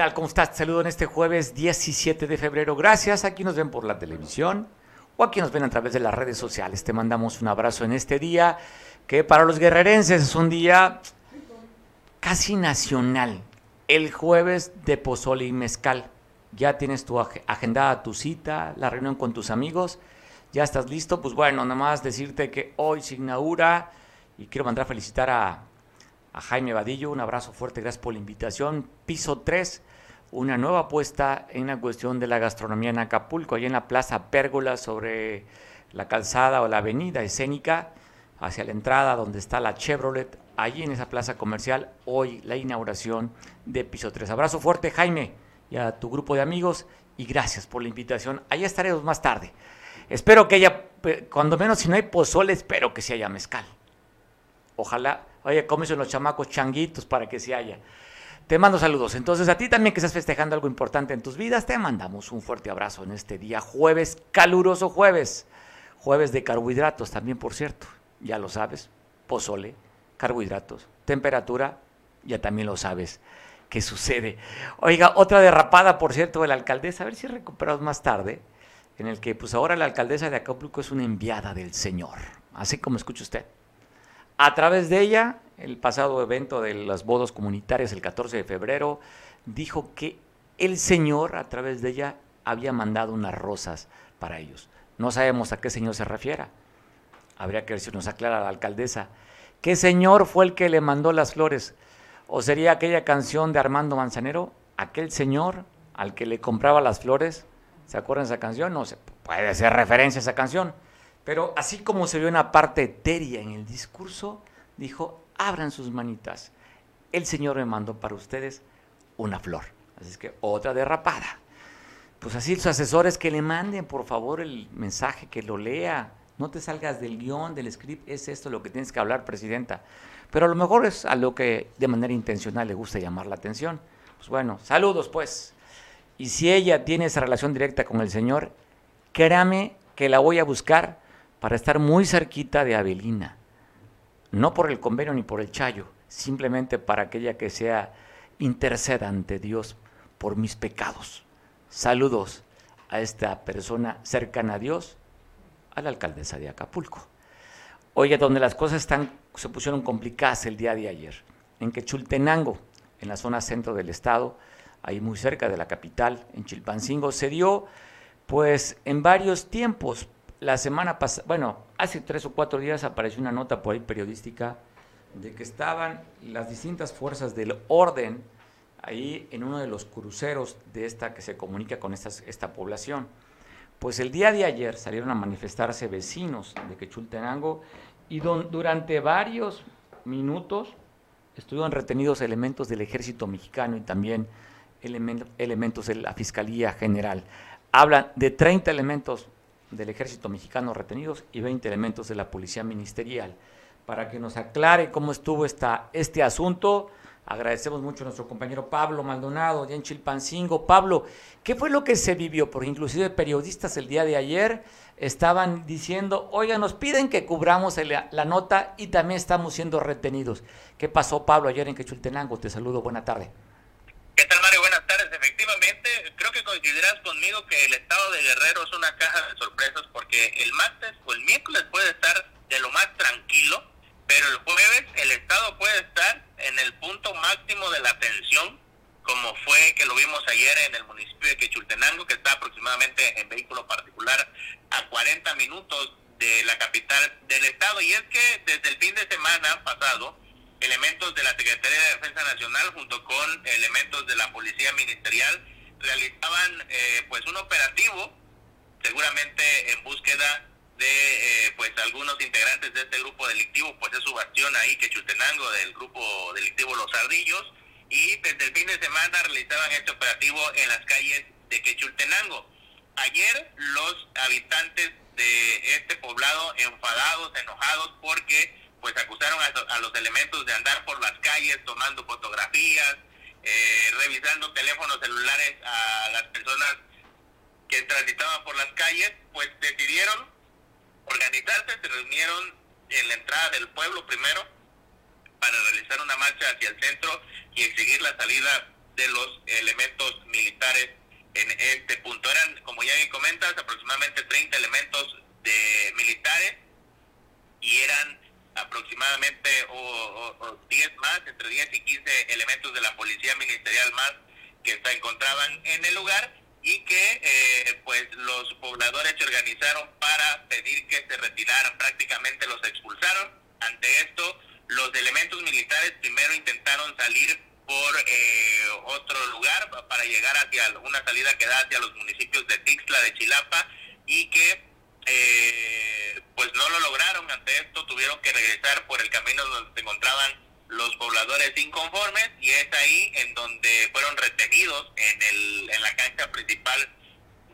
tal? ¿Cómo estás? Te saludo en este jueves 17 de febrero. Gracias. Aquí nos ven por la televisión o aquí nos ven a través de las redes sociales. Te mandamos un abrazo en este día que para los guerrerenses es un día casi nacional. El jueves de pozole y mezcal. Ya tienes tu agendada tu cita, la reunión con tus amigos. ¿Ya estás listo? Pues bueno, nada más decirte que hoy se inaugura y quiero mandar a felicitar a, a Jaime Vadillo. Un abrazo fuerte, gracias por la invitación. Piso 3, una nueva apuesta en la cuestión de la gastronomía en Acapulco, allá en la Plaza Pérgola, sobre la calzada o la avenida escénica, hacia la entrada donde está la Chevrolet allí en esa plaza comercial, hoy la inauguración de Piso 3. Abrazo fuerte, Jaime, y a tu grupo de amigos, y gracias por la invitación. Allá estaremos más tarde. Espero que haya, cuando menos si no hay pozole, espero que se haya mezcal. Ojalá, oye, cómese los chamacos changuitos para que se haya. Te mando saludos. Entonces, a ti también que estás festejando algo importante en tus vidas, te mandamos un fuerte abrazo en este día, jueves, caluroso jueves. Jueves de carbohidratos también, por cierto. Ya lo sabes, pozole, carbohidratos, temperatura, ya también lo sabes qué sucede. Oiga, otra derrapada, por cierto, de la alcaldesa, a ver si recuperamos más tarde, en el que pues ahora la alcaldesa de Acapulco es una enviada del Señor, así como escucha usted. A través de ella, el pasado evento de las bodas comunitarias, el 14 de febrero, dijo que el Señor, a través de ella, había mandado unas rosas para ellos. No sabemos a qué Señor se refiera. Habría que ver si nos aclara la alcaldesa. ¿Qué señor fue el que le mandó las flores? ¿O sería aquella canción de Armando Manzanero? Aquel señor al que le compraba las flores. ¿Se acuerdan de esa canción? No sé, puede ser referencia a esa canción. Pero así como se vio una parte etérea en el discurso, dijo, abran sus manitas. El Señor me mandó para ustedes una flor. Así es que otra derrapada. Pues así los asesores que le manden, por favor, el mensaje, que lo lea no te salgas del guion, del script, es esto lo que tienes que hablar, presidenta. Pero a lo mejor es a lo que de manera intencional le gusta llamar la atención. Pues bueno, saludos pues. Y si ella tiene esa relación directa con el Señor, créame que la voy a buscar para estar muy cerquita de Abelina. No por el convenio ni por el chayo, simplemente para aquella que sea interceda ante Dios por mis pecados. Saludos a esta persona cercana a Dios a la alcaldesa de Acapulco. Oye, donde las cosas están, se pusieron complicadas el día de ayer, en Quechultenango, en la zona centro del estado, ahí muy cerca de la capital, en Chilpancingo, se dio pues en varios tiempos. La semana pasada, bueno, hace tres o cuatro días apareció una nota por ahí periodística de que estaban las distintas fuerzas del orden ahí en uno de los cruceros de esta que se comunica con esta, esta población. Pues el día de ayer salieron a manifestarse vecinos de Quechultenango y durante varios minutos estuvieron retenidos elementos del ejército mexicano y también elementos de la Fiscalía General. Hablan de 30 elementos del ejército mexicano retenidos y 20 elementos de la Policía Ministerial. Para que nos aclare cómo estuvo esta, este asunto, Agradecemos mucho a nuestro compañero Pablo Maldonado, ya en Chilpancingo. Pablo, ¿qué fue lo que se vivió? Porque inclusive periodistas el día de ayer estaban diciendo, oiga, nos piden que cubramos la nota y también estamos siendo retenidos. ¿Qué pasó, Pablo, ayer en Quechultenango? Te saludo, buena tarde. ¿Qué tal, Mario? Buenas tardes. Efectivamente, creo que coincidirás conmigo que el estado de Guerrero es una caja de sorpresas porque el martes o el miércoles puede estar de lo más tranquilo, pero el jueves el estado puede estar en el punto máximo de la tensión, como fue que lo vimos ayer en el municipio de Quechultenango, que está aproximadamente en vehículo particular a 40 minutos de la capital del estado. Y es que desde el fin de semana pasado, elementos de la Secretaría de Defensa Nacional junto con elementos de la Policía Ministerial realizaban eh, pues un operativo, seguramente en búsqueda de eh, pues algunos integrantes de este grupo delictivo, pues es su bastión ahí, que Chutenango, del grupo delictivo Los Ardillos, y desde el fin de semana realizaban este operativo en las calles de Quechultenango. Ayer los habitantes de este poblado enfadados, enojados, porque pues acusaron a, los elementos de andar por las calles tomando fotografías, eh, revisando teléfonos celulares a las personas que transitaban por las calles, pues decidieron organizarse, se reunieron en la entrada del pueblo primero para realizar una marcha hacia el centro y exigir la salida de los elementos militares en este punto. Eran, como ya comentas, aproximadamente 30 elementos de militares y eran aproximadamente o, 10 más, entre 10 y 15 elementos de la policía ministerial más que se encontraban en el lugar y que eh, pues los pobladores se organizaron para pedir que se retiraran, prácticamente los expulsaron. Ante esto, los elementos militares primero intentaron salir por eh, otro lugar para llegar hacia una salida que da hacia los municipios de Tixla, de Chilapa y que eh, pues no lo lograron. Ante esto tuvieron que regresar por el camino donde se encontraban los pobladores inconformes y es ahí en donde fueron retenidos en, el, en la cancha principal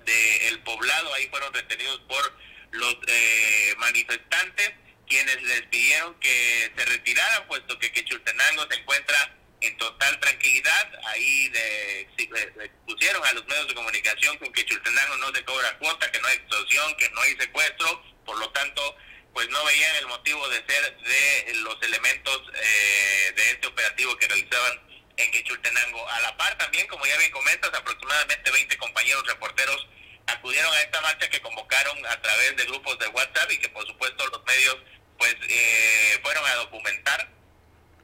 del poblado, ahí fueron retenidos por los eh, manifestantes quienes les pidieron que se retiraran puesto que Quechultenango se encuentra en total tranquilidad, ahí de, pusieron a los medios de comunicación que Quechultenango no se cobra cuota, que no hay extorsión, que no hay secuestro, por lo tanto pues no veían el motivo de ser de los elementos eh, de este operativo que realizaban en Quechultenango. A la par también, como ya bien comentas, aproximadamente 20 compañeros reporteros acudieron a esta marcha que convocaron a través de grupos de WhatsApp y que por supuesto los medios pues eh, fueron a documentar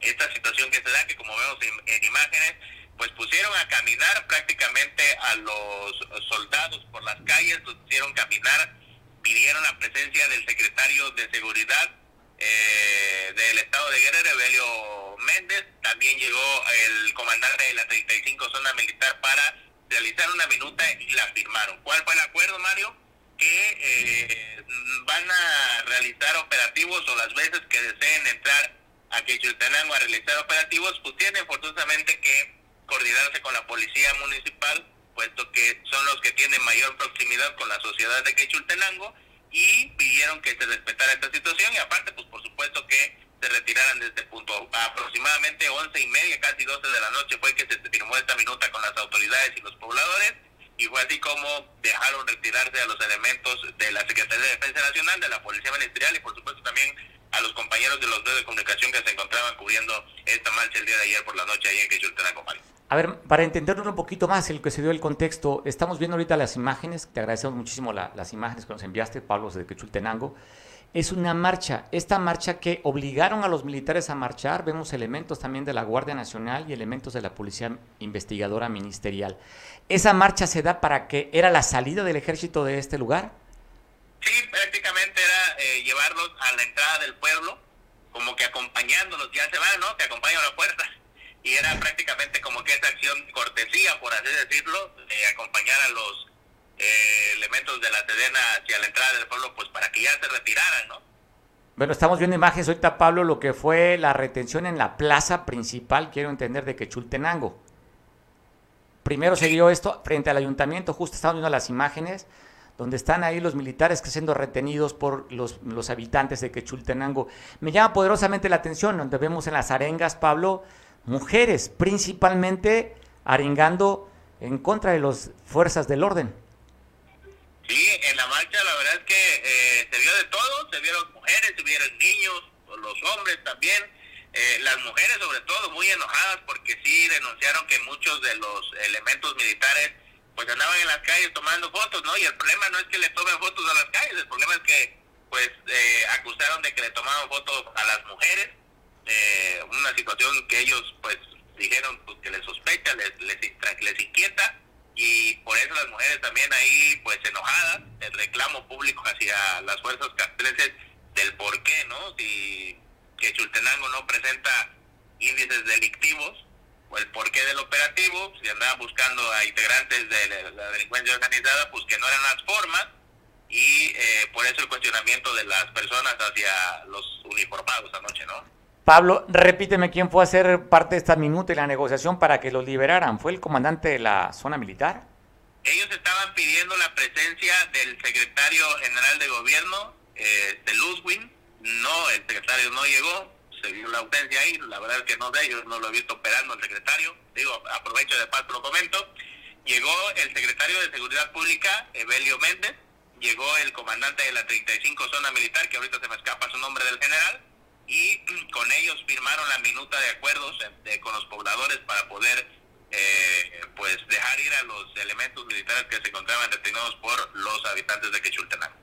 esta situación que se da, que como vemos en imágenes, pues pusieron a caminar prácticamente a los soldados por las calles, los hicieron caminar pidieron la presencia del secretario de Seguridad eh, del Estado de Guerrero, Evelio Méndez. También llegó el comandante de la 35 Zona Militar para realizar una minuta y la firmaron. ¿Cuál fue el acuerdo, Mario? Que eh, van a realizar operativos o las veces que deseen entrar a Quechultenango a realizar operativos, pues tienen forzosamente que coordinarse con la policía municipal puesto que son los que tienen mayor proximidad con la sociedad de Quechultenango y pidieron que se respetara esta situación y aparte, pues por supuesto que se retiraran de este punto. Aproximadamente once y media, casi doce de la noche fue que se firmó esta minuta con las autoridades y los pobladores y fue así como dejaron retirarse a los elementos de la Secretaría de Defensa Nacional, de la Policía Ministerial y por supuesto también a los compañeros de los medios de comunicación que se encontraban cubriendo esta marcha el día de ayer por la noche ahí en Quechultenango. A ver, para entenderlo un poquito más, el que se dio el contexto, estamos viendo ahorita las imágenes, te agradecemos muchísimo las imágenes que nos enviaste, Pablo, de Quechultenango. Es una marcha, esta marcha que obligaron a los militares a marchar, vemos elementos también de la Guardia Nacional y elementos de la Policía Investigadora Ministerial. ¿Esa marcha se da para que era la salida del ejército de este lugar? Sí, prácticamente era eh, llevarlos a la entrada del pueblo, como que acompañándolos, ya se van, ¿no? Te acompañan a la puerta y era prácticamente como que esa acción cortesía, por así decirlo, de acompañar a los eh, elementos de la Sedena hacia la entrada del pueblo, pues para que ya se retiraran, ¿no? Bueno, estamos viendo imágenes ahorita, Pablo, lo que fue la retención en la plaza principal, quiero entender, de Quechultenango. Primero se dio esto frente al ayuntamiento, justo estamos viendo las imágenes, donde están ahí los militares que siendo retenidos por los, los habitantes de Quechultenango. Me llama poderosamente la atención, donde vemos en las arengas, Pablo, mujeres, principalmente arengando en contra de las fuerzas del orden. Sí, en la marcha la verdad es que eh, se vio de todo, se vieron mujeres, se vieron niños, los hombres también, eh, las mujeres sobre todo muy enojadas porque sí denunciaron que muchos de los elementos militares pues andaban en las calles tomando fotos, ¿no? Y el problema no es que le tomen fotos a las calles, el problema es que pues eh, acusaron de que le tomaban fotos a las mujeres eh, una situación que ellos pues dijeron pues, que les sospecha, les, les, les inquieta y por eso las mujeres también ahí pues enojadas, el reclamo público hacia las fuerzas castrenses del por qué, ¿no? Si que Chultenango no presenta índices delictivos, el porqué del operativo, si andaba buscando a integrantes de la delincuencia organizada, pues que no eran las formas, y eh, por eso el cuestionamiento de las personas hacia los uniformados anoche, ¿no? Pablo, repíteme quién fue a hacer parte de esta minuta y la negociación para que los liberaran. ¿Fue el comandante de la zona militar? Ellos estaban pidiendo la presencia del secretario general de gobierno, eh, de Luzwin. No, el secretario no llegó, se vio la ausencia ahí. La verdad es que no sé, yo no lo he visto operando el secretario. Digo, aprovecho de paso lo comento. Llegó el secretario de Seguridad Pública, Evelio Méndez. Llegó el comandante de la 35 zona militar, que ahorita se me escapa su nombre del general y con ellos firmaron la minuta de acuerdos con los pobladores para poder eh, pues dejar ir a los elementos militares que se encontraban detenidos por los habitantes de Quechultenango.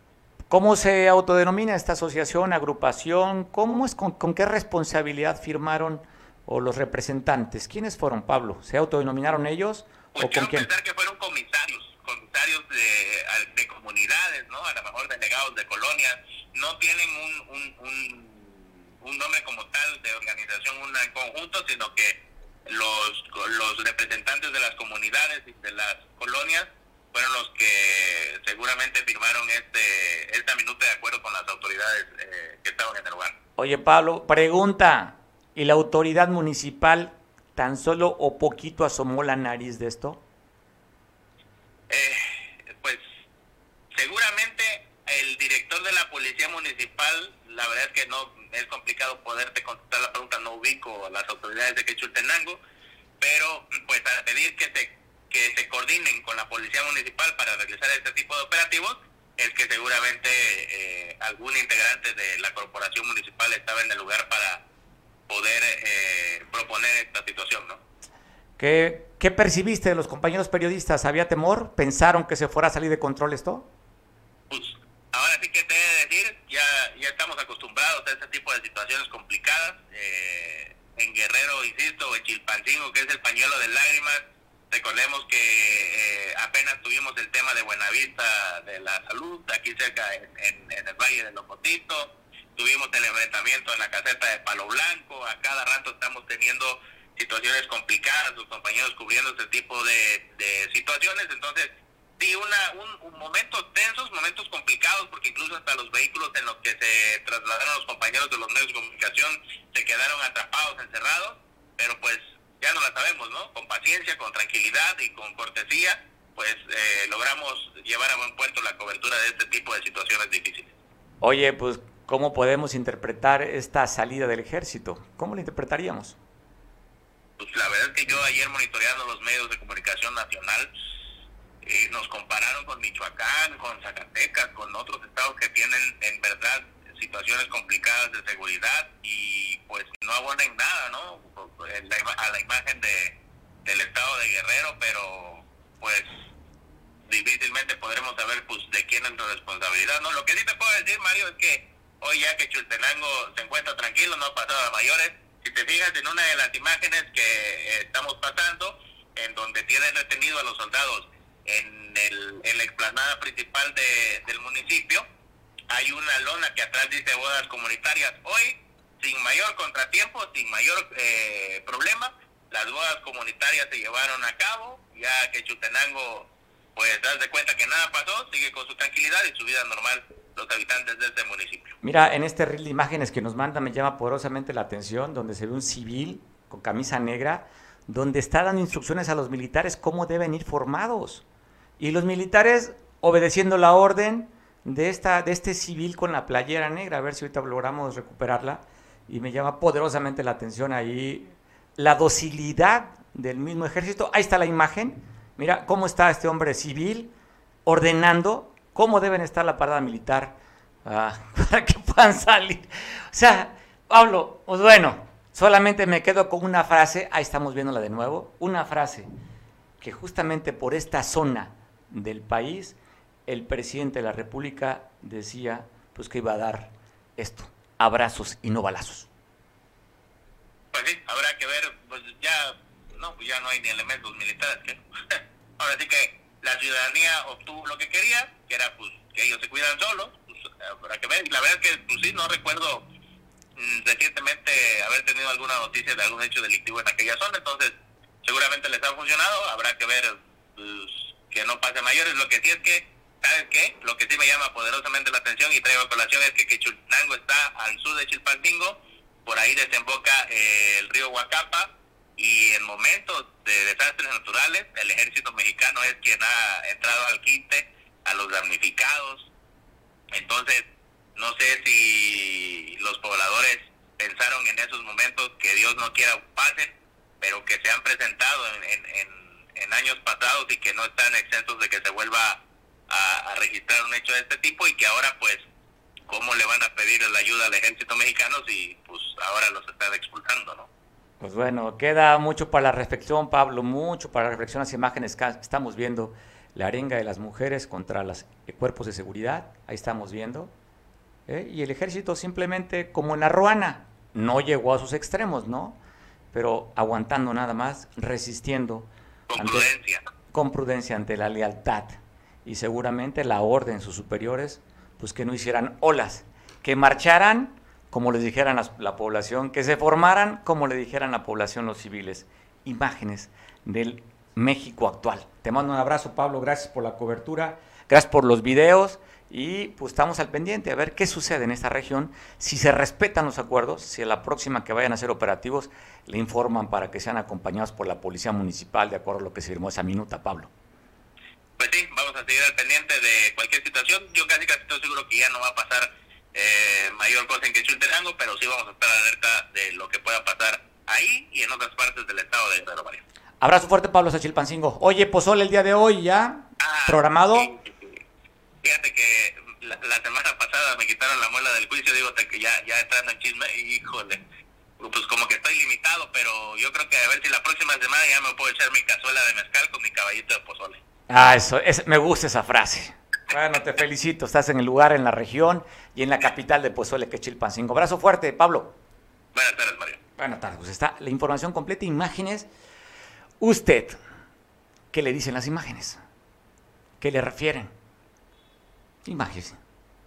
¿Cómo se autodenomina esta asociación, agrupación? ¿Cómo es, con, qué responsabilidad firmaron o los representantes? ¿Quiénes fueron, Pablo? ¿Se autodenominaron ellos? Pues o con quién? pensar que fueron comisarios, comisarios de, de, comunidades, ¿no? A lo mejor delegados de colonias. No tienen un, un, un, nombre como tal de organización una en conjunto, sino que los, los representantes de las comunidades y de las colonias fueron los que seguramente firmaron este esta minuta de acuerdo con las autoridades eh, que estaban en el lugar. Oye, Pablo, pregunta, ¿y la autoridad municipal tan solo o poquito asomó la nariz de esto? Eh, pues seguramente el director de la policía municipal, la verdad es que no es complicado poderte contestar la pregunta, no ubico a las autoridades de Quechultenango, pero pues a pedir que se que se coordinen con la policía municipal para realizar este tipo de operativos, es que seguramente eh, algún integrante de la corporación municipal estaba en el lugar para poder eh, proponer esta situación, ¿no? ¿Qué, ¿Qué percibiste de los compañeros periodistas? ¿Había temor? ¿Pensaron que se fuera a salir de control esto? Pues ahora sí que te he de decir, ya, ya estamos acostumbrados a este tipo de situaciones complicadas. Eh, en Guerrero, insisto, en Chilpancingo, que es el pañuelo de lágrimas, Recordemos que eh, apenas tuvimos el tema de Buenavista de la salud, aquí cerca en, el Valle de Locotitos, tuvimos el enfrentamiento en la caseta de Palo Blanco, a cada rato estamos teniendo situaciones complicadas, los compañeros cubriendo este tipo de, situaciones, entonces sí, una, un, momentos tensos, momentos complicados, porque incluso hasta los vehículos en los que se trasladaron los compañeros de los medios de comunicación se quedaron atrapados, encerrados, pero pues ya no la sabemos, ¿no? Con paciencia, con tranquilidad y con cortesía, pues eh, logramos llevar a buen puerto la cobertura de este tipo de situaciones difíciles. Oye, pues, ¿cómo podemos interpretar esta salida del ejército? ¿Cómo la interpretaríamos? Pues la verdad es que yo ayer monitoreando los medios de comunicación nacional, eh, nos compararon con Michoacán, con Zacatecas, con otros estados que tienen en verdad situaciones complicadas de seguridad y pues no abonen nada, ¿no? A la imagen de, del estado de Guerrero, pero pues difícilmente podremos saber pues de quién es la responsabilidad, ¿no? Lo que sí te puedo decir, Mario, es que hoy ya que Chultenango se encuentra tranquilo, no ha pasado a mayores, si te fijas en una de las imágenes que eh, estamos pasando, en donde tienen retenido a los soldados en, el, en la explanada principal de, del municipio, hay una lona que atrás dice bodas comunitarias. Hoy, sin mayor contratiempo, sin mayor eh, problema, las bodas comunitarias se llevaron a cabo, ya que Chutenango, pues das de cuenta que nada pasó, sigue con su tranquilidad y su vida normal los habitantes de este municipio. Mira, en este reel de imágenes que nos manda me llama poderosamente la atención, donde se ve un civil con camisa negra, donde está dando instrucciones a los militares cómo deben ir formados. Y los militares, obedeciendo la orden, de, esta, de este civil con la playera negra, a ver si ahorita logramos recuperarla. Y me llama poderosamente la atención ahí la docilidad del mismo ejército. Ahí está la imagen. Mira cómo está este hombre civil ordenando cómo deben estar la parada militar ah, para que puedan salir. O sea, Pablo, pues bueno, solamente me quedo con una frase, ahí estamos viéndola de nuevo, una frase que justamente por esta zona del país el presidente de la República decía pues que iba a dar esto, abrazos y no balazos. Pues sí, habrá que ver, pues ya no, pues ya no hay ni elementos militares. que Ahora sí que la ciudadanía obtuvo lo que quería, que era pues que ellos se cuidan solos, pues, habrá que ver. La verdad es que pues sí, no recuerdo mm, recientemente haber tenido alguna noticia de algún hecho delictivo en aquella zona, entonces seguramente les ha funcionado, habrá que ver pues, que no pase mayores. Lo que sí es que ¿Sabes qué? Lo que sí me llama poderosamente la atención y traigo a colación es que Quechultenango está al sur de Chilpancingo, por ahí desemboca eh, el río Huacapa y en momentos de desastres naturales el ejército mexicano es quien ha entrado al quinte a los damnificados. Entonces, no sé si los pobladores pensaron en esos momentos que Dios no quiera pasen, pero que se han presentado en, en, en años pasados y que no están exentos de que se vuelva a, registrar un hecho de este tipo y que ahora pues cómo le van a pedir la ayuda al ejército mexicano si pues ahora los están expulsando, ¿no? Pues bueno, queda mucho para la reflexión, Pablo, mucho para la reflexión. Las imágenes que estamos viendo, la arenga de las mujeres contra los cuerpos de seguridad, ahí estamos viendo. ¿eh? Y el ejército simplemente, como en la ruana, no llegó a sus extremos, ¿no? Pero aguantando nada más, resistiendo. Con prudencia. Con prudencia ante la lealtad. Y seguramente la orden, sus superiores, pues que no hicieran olas, que marcharan como les dijeran a la población, que se formaran como le dijeran la población los civiles. Imágenes del México actual. Te mando un abrazo, Pablo, gracias por la cobertura, gracias por los videos y pues estamos al pendiente a ver qué sucede en esta región, si se respetan los acuerdos, si a la próxima que vayan a ser operativos le informan para que sean acompañados por la Policía Municipal de acuerdo a lo que se firmó esa minuta, Pablo. Pues sí, vamos a seguir al pendiente de cualquier situación. Yo casi casi estoy seguro que ya no va a pasar eh, mayor cosa en Quechultenango, pero sí vamos a estar alerta de lo que pueda pasar ahí y en otras partes del estado de Guerrero María. Abrazo fuerte, Pablo Sachilpancingo. Oye, Pozole el día de hoy ya, ah, programado. Fíjate que la, semana pasada me quitaron la muela del juicio, digo que ya, ya entrando en chisme, híjole, pues como que estoy limitado, pero yo creo que a ver si la próxima semana ya me puedo echar mi cazuela de mezcal con mi caballito de pozole. Ah, eso, es, me gusta esa frase. Bueno, te felicito. Estás en el lugar, en la región y en la capital de Pozole, que es Chilpancingo. Abrazo fuerte, Pablo. Buenas tardes, Mario. Buenas tardes. Pues está la información completa, imágenes. Usted, ¿qué le dicen las imágenes? ¿Qué le refieren? Imágenes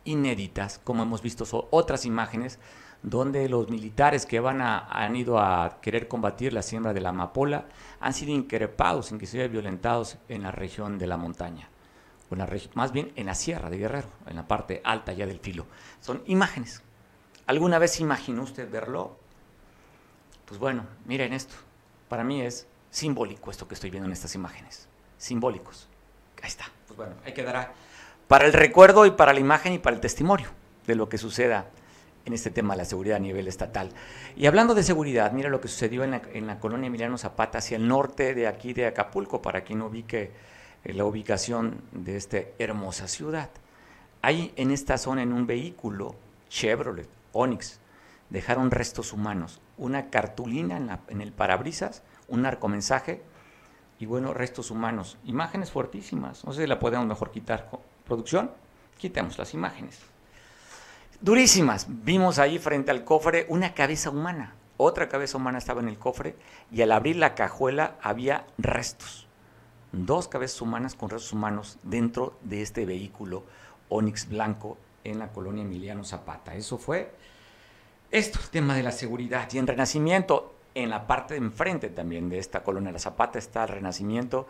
inéditas, como hemos visto otras imágenes, donde los militares que van a, han ido a querer combatir la siembra de la amapola han sido increpados, inclusive violentados en la región de la montaña más bien en la sierra de Guerrero, en la parte alta ya del filo. Son imágenes. ¿Alguna vez imaginó usted verlo? Pues bueno, miren esto. Para mí es simbólico esto que estoy viendo en estas imágenes. Simbólicos. Ahí está. Pues bueno, ahí quedará para el recuerdo y para la imagen y para el testimonio de lo que suceda en este tema de la seguridad a nivel estatal. Y hablando de seguridad, mira lo que sucedió en la, la colonia Emiliano Zapata, hacia el norte de aquí de Acapulco, para quien ubique la ubicación de esta hermosa ciudad. Hay en esta zona, en un vehículo Chevrolet Onix, dejaron restos humanos, una cartulina en, en el parabrisas, un narcomensaje y bueno, restos humanos. Imágenes fuertísimas, no sé si la podemos mejor quitar. Producción, quitemos las imágenes. Durísimas. Vimos ahí frente al cofre una cabeza humana. Otra cabeza humana estaba en el cofre y al abrir la cajuela había restos dos cabezas humanas con restos humanos dentro de este vehículo Onix blanco en la colonia Emiliano Zapata. Eso fue esto, el tema de la seguridad. Y en Renacimiento, en la parte de enfrente también de esta colonia La Zapata está el Renacimiento.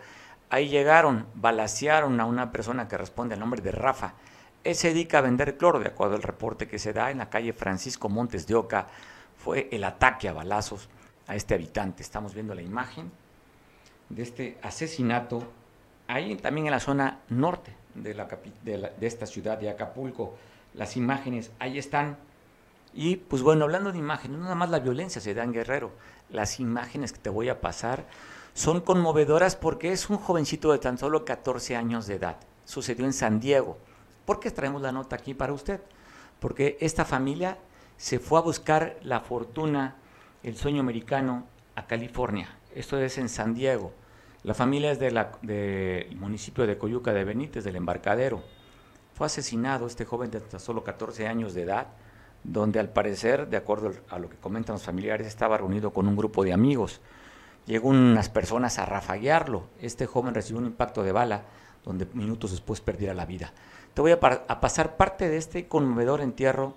Ahí llegaron, balasearon a una persona que responde al nombre de Rafa. Él se dedica a vender cloro, de acuerdo al reporte que se da en la calle Francisco Montes de Oca. Fue el ataque a balazos a este habitante. Estamos viendo la imagen de este asesinato, ahí también en la zona norte de, la, de, esta ciudad de Acapulco. Las imágenes ahí están. Y pues bueno, hablando de imágenes, no nada más la violencia se da en Guerrero. Las imágenes que te voy a pasar son conmovedoras porque es un jovencito de tan solo 14 años de edad. Sucedió en San Diego. ¿Por qué traemos la nota aquí para usted? Porque esta familia se fue a buscar la fortuna, el sueño americano, a California. Esto es en San Diego. La familia es del municipio de Coyuca de Benítez, del embarcadero. Fue asesinado este joven de hasta solo 14 años de edad, donde al parecer, de acuerdo a lo que comentan los familiares, estaba reunido con un grupo de amigos. Llegó unas personas a rafaguearlo. Este joven recibió un impacto de bala, donde minutos después perdiera la vida. Te voy a, a pasar parte de este conmovedor entierro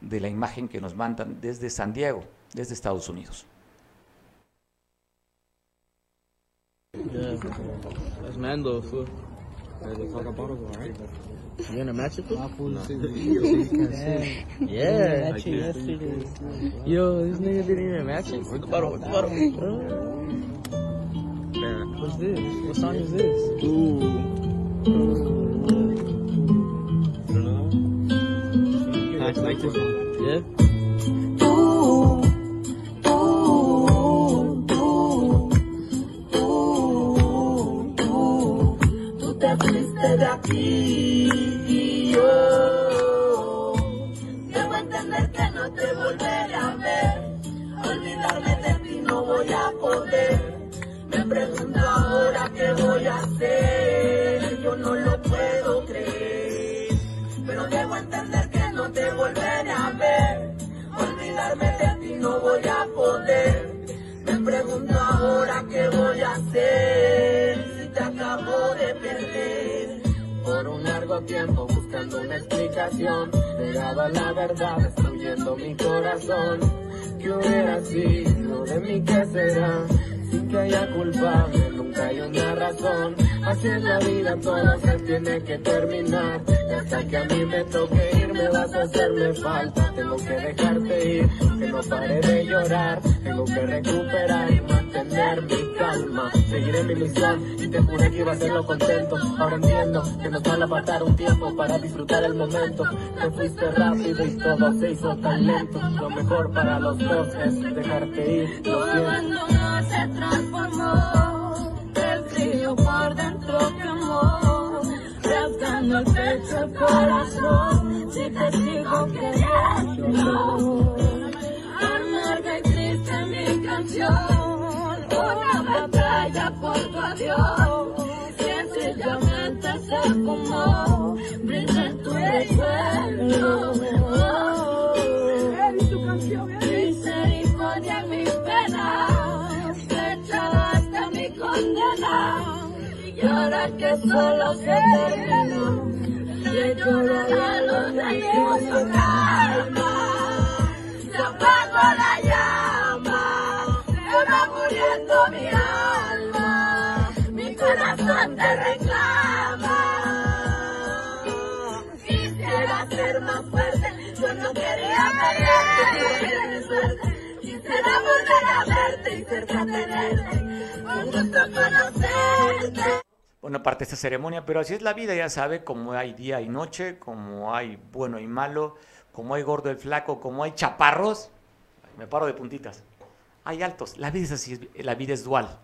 de la imagen que nos mandan desde San Diego, desde Estados Unidos. Yeah, that's Mando fool. Hey, the fuck bottles, alright? You gonna match it, fool? No. yeah. Yeah. Match it yesterday. Yo, this nigga didn't even match it. Where's the bottle? Where's the bottle? What's this? What song is this? Ooh. Yeah. Buscando una explicación, pegado a la verdad, destruyendo mi corazón. ¿Qué hubiera sido de mí? ¿Qué será? Sin que haya culpable, nunca hay una razón. Así es la vida, todo se tiene que terminar. Hasta que a mí me toque ir, me vas a hacerme falta. Tengo que dejarte ir, que no pare de llorar. Tengo que recuperar y mantener mi calma. Seguiré mi misión y te juré que iba a hacerlo contento. Ahora entiendo que nos van a faltar un tiempo para disfrutar el momento. Te fuiste rápido y todo se hizo tan lento. Lo mejor para los dos es dejarte ir. Lo siento. abandono se transformó, el frío por dentro quemó, rasgando el pecho el corazón, si te sigo queriendo. Amarga y triste mi canción, una batalla por tu adiós, sencillamente se fumó, brilla en tu recuerdo. Misericordia en flechada hasta mi condena. Y ahora que solo se terminó, le lloraré a los daños su calma. Se apagó la llama, se va muriendo mi alma. Mi corazón te reclama. Quisiera ser más fuerte, yo no quería perderte, mi suerte. Quisiera volver a verte y cerca tenerte, un gusto conocerte. Bueno, parte de esta ceremonia, pero así es la vida, ya sabe, como hay día y noche, como hay bueno y malo, como hay gordo y flaco, como hay chaparros, me paro de puntitas, hay altos, la vida es así, la vida es dual.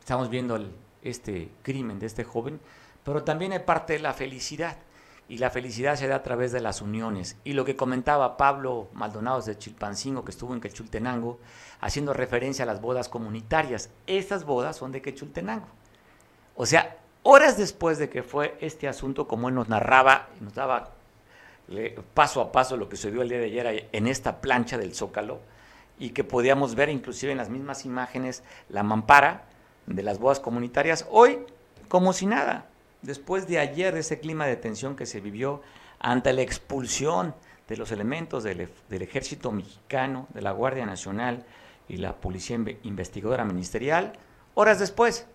Estamos viendo este crimen de este joven, pero también hay parte de la felicidad, y la felicidad se da a través de las uniones. Y lo que comentaba Pablo Maldonado de Chilpancingo, que estuvo en Quechultenango, haciendo referencia a las bodas comunitarias. Estas bodas son de Quechultenango. O sea, horas después de que fue este asunto, como él nos narraba nos daba paso a paso lo que sucedió el día de ayer en esta plancha del Zócalo, y que podíamos ver inclusive en las mismas imágenes la mampara de las bodas comunitarias, hoy como si nada, después de ayer ese clima de tensión que se vivió ante la expulsión de los elementos del, ejército mexicano, de la Guardia Nacional y la Policía Inve- Investigadora Ministerial, horas después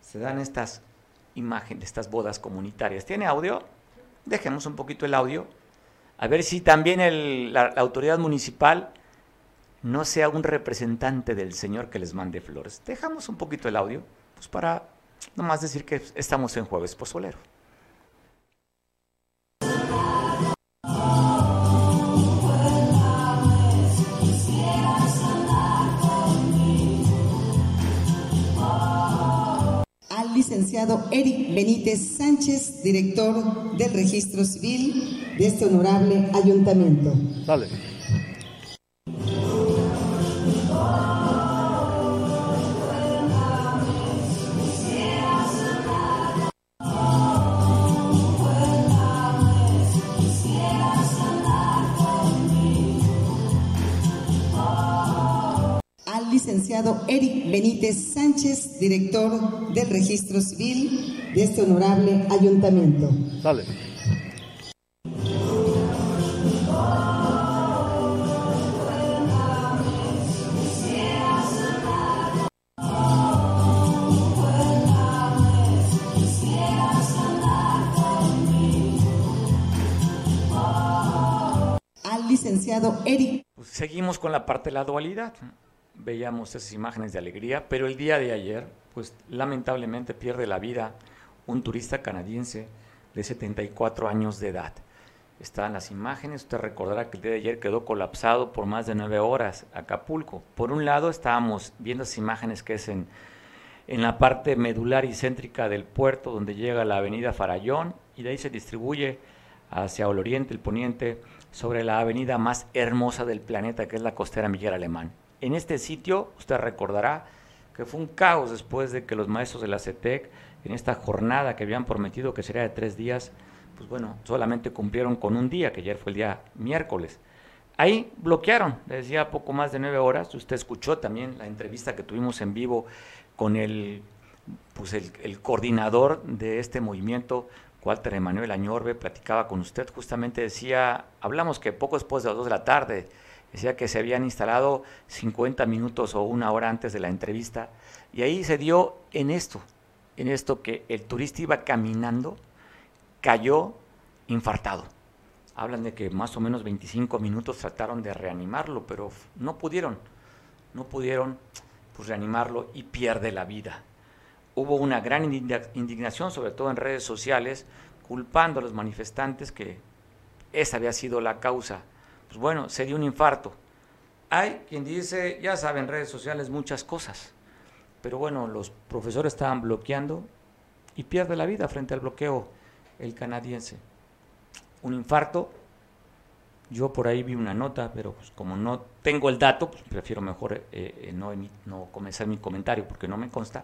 se dan estas imágenes, estas bodas comunitarias. ¿Tiene audio? Dejemos un poquito el audio. A ver si también la autoridad municipal no sea un representante del señor que les mande flores. Dejamos un poquito el audio, pues para nomás decir que estamos en jueves pozolero. al licenciado Eric Benítez Sánchez, director del Registro Civil de este honorable ayuntamiento. Dale. Licenciado Eric Benítez Sánchez, director del Registro Civil de este honorable ayuntamiento. Dale. Al licenciado Eric Pues seguimos con la parte de la dualidad. Veíamos esas imágenes de alegría, pero el día de ayer, pues lamentablemente pierde la vida un turista canadiense de 74 años de edad. Están las imágenes, usted recordará que el día de ayer quedó colapsado por más de nueve horas Acapulco. Por un lado estábamos viendo esas imágenes que es en, en la parte medular y céntrica del puerto, donde llega la avenida Farallón, y de ahí se distribuye hacia el oriente, el poniente, sobre la avenida más hermosa del planeta, que es la costera Miguel Alemán. En este sitio, usted recordará que fue un caos después de que los maestros de la CETEC, en esta jornada que habían prometido que sería de tres días, pues bueno, solamente cumplieron con un día, que ayer fue el día miércoles. Ahí bloquearon, decía poco más de nueve horas. Usted escuchó también la entrevista que tuvimos en vivo con el, pues el, coordinador de este movimiento, Walter Emanuel Añorbe, platicaba con usted, justamente decía, hablamos que poco después de las dos de la tarde, decía que se habían instalado 50 minutos o una hora antes de la entrevista, y ahí se dio en esto, en esto que el turista iba caminando, cayó infartado. Hablan de que más o menos 25 minutos trataron de reanimarlo, pero no pudieron, no pudieron pues, reanimarlo y pierde la vida. Hubo una gran indignación, sobre todo en redes sociales, culpando a los manifestantes que esa había sido la causa. Pues bueno, se dio un infarto. Hay quien dice, ya saben, redes sociales muchas cosas, pero bueno, los profesores estaban bloqueando y pierde la vida frente al bloqueo el canadiense un infarto. Yo por ahí vi una nota, pero pues como no tengo el dato, pues prefiero mejor eh, eh, no, no comenzar mi comentario porque no me consta.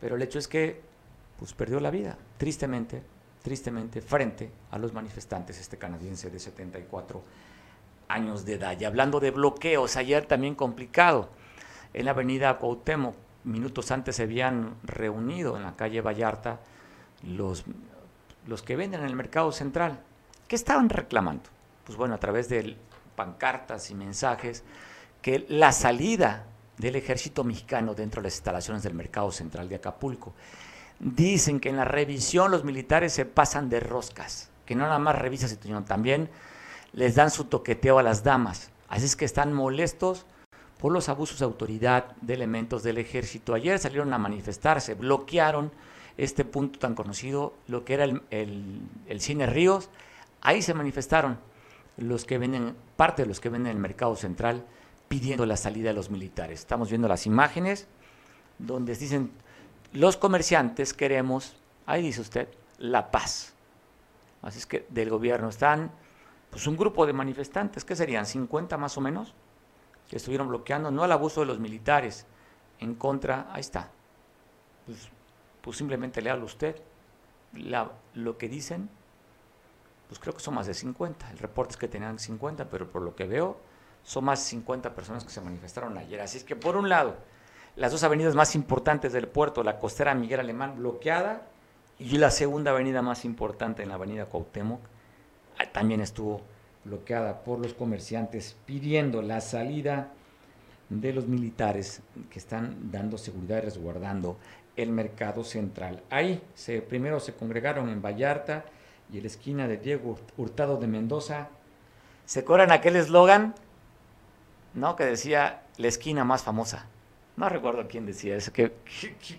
Pero el hecho es que pues perdió la vida, tristemente, tristemente, frente a los manifestantes, este canadiense de 74 años de edad. Y hablando de bloqueos, ayer también complicado, en la avenida Cuauhtémoc, minutos antes se habían reunido en la calle Vallarta los, los que venden en el mercado central, ¿Qué estaban reclamando? Pues bueno, a través de pancartas y mensajes, que la salida del ejército mexicano dentro de las instalaciones del mercado central de Acapulco. Dicen que en la revisión los militares se pasan de roscas, que no nada más revisan, sino también les dan su toqueteo a las damas. Así es que están molestos por los abusos de autoridad de elementos del ejército. Ayer salieron a manifestarse, bloquearon este punto tan conocido, lo que era el, el cine Ríos, Ahí se manifestaron los que venden, parte de los que venden en el mercado central pidiendo la salida de los militares. Estamos viendo las imágenes donde dicen, los comerciantes queremos, ahí dice usted, la paz. Así es que del gobierno están pues un grupo de manifestantes, ¿qué serían? 50 más o menos, que estuvieron bloqueando, no al abuso de los militares, en contra, ahí está. Pues, pues simplemente léalo usted, lo que dicen pues creo que son más de 50. El reporte es que tenían 50, pero por lo que veo, son más de 50 personas que se manifestaron ayer. Así es que, por un lado, las dos avenidas más importantes del puerto, la costera Miguel Alemán bloqueada y la segunda avenida más importante en la avenida Cuauhtémoc, también estuvo bloqueada por los comerciantes pidiendo la salida de los militares que están dando seguridad y resguardando el mercado central. Ahí primero se congregaron en Vallarta, y en la esquina de Diego Hurtado de Mendoza, se cobran aquel eslogan, ¿no? Que decía la esquina más famosa. No recuerdo quién decía eso, qué,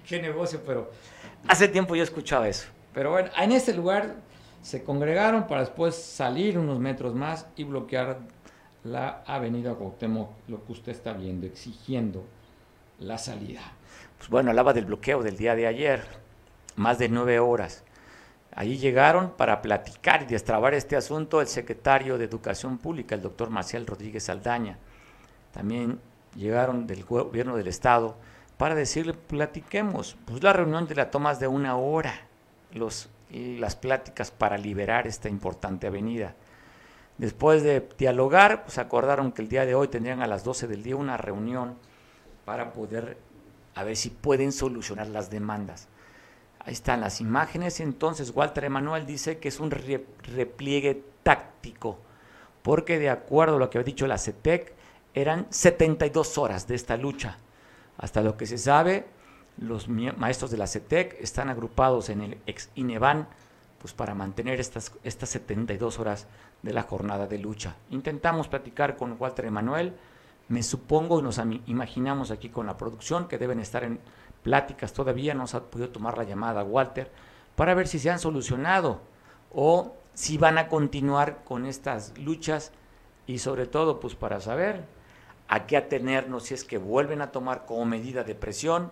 qué, negocio, pero hace tiempo yo escuchaba eso. Pero bueno, en este lugar se congregaron para después salir unos metros más y bloquear la avenida Cuauhtémoc, lo que usted está viendo, exigiendo la salida. Pues bueno, hablaba del bloqueo del día de ayer, más de nueve horas. Allí llegaron para platicar y destrabar este asunto el secretario de Educación Pública, el doctor Marcial Rodríguez Aldaña. También llegaron del gobierno del Estado para decirle, platiquemos. Pues la reunión de la tomas de una hora, los, las pláticas para liberar esta importante avenida. Después de dialogar, pues acordaron que el día de hoy tendrían a las 12 del día una reunión para poder, a ver si pueden solucionar las demandas. Ahí están las imágenes. Entonces Walter Emanuel dice que es un repliegue táctico, porque de acuerdo a lo que ha dicho la CETEC, eran 72 horas de esta lucha. Hasta lo que se sabe, los maestros de la CETEC están agrupados en el ex INEVAN pues para mantener estas, estas 72 horas de la jornada de lucha. Intentamos platicar con Walter Emanuel, me supongo y nos imaginamos aquí con la producción que deben estar en pláticas, todavía no se ha podido tomar la llamada Walter, para ver si se han solucionado o si van a continuar con estas luchas y sobre todo pues para saber a qué atenernos si es que vuelven a tomar como medida de presión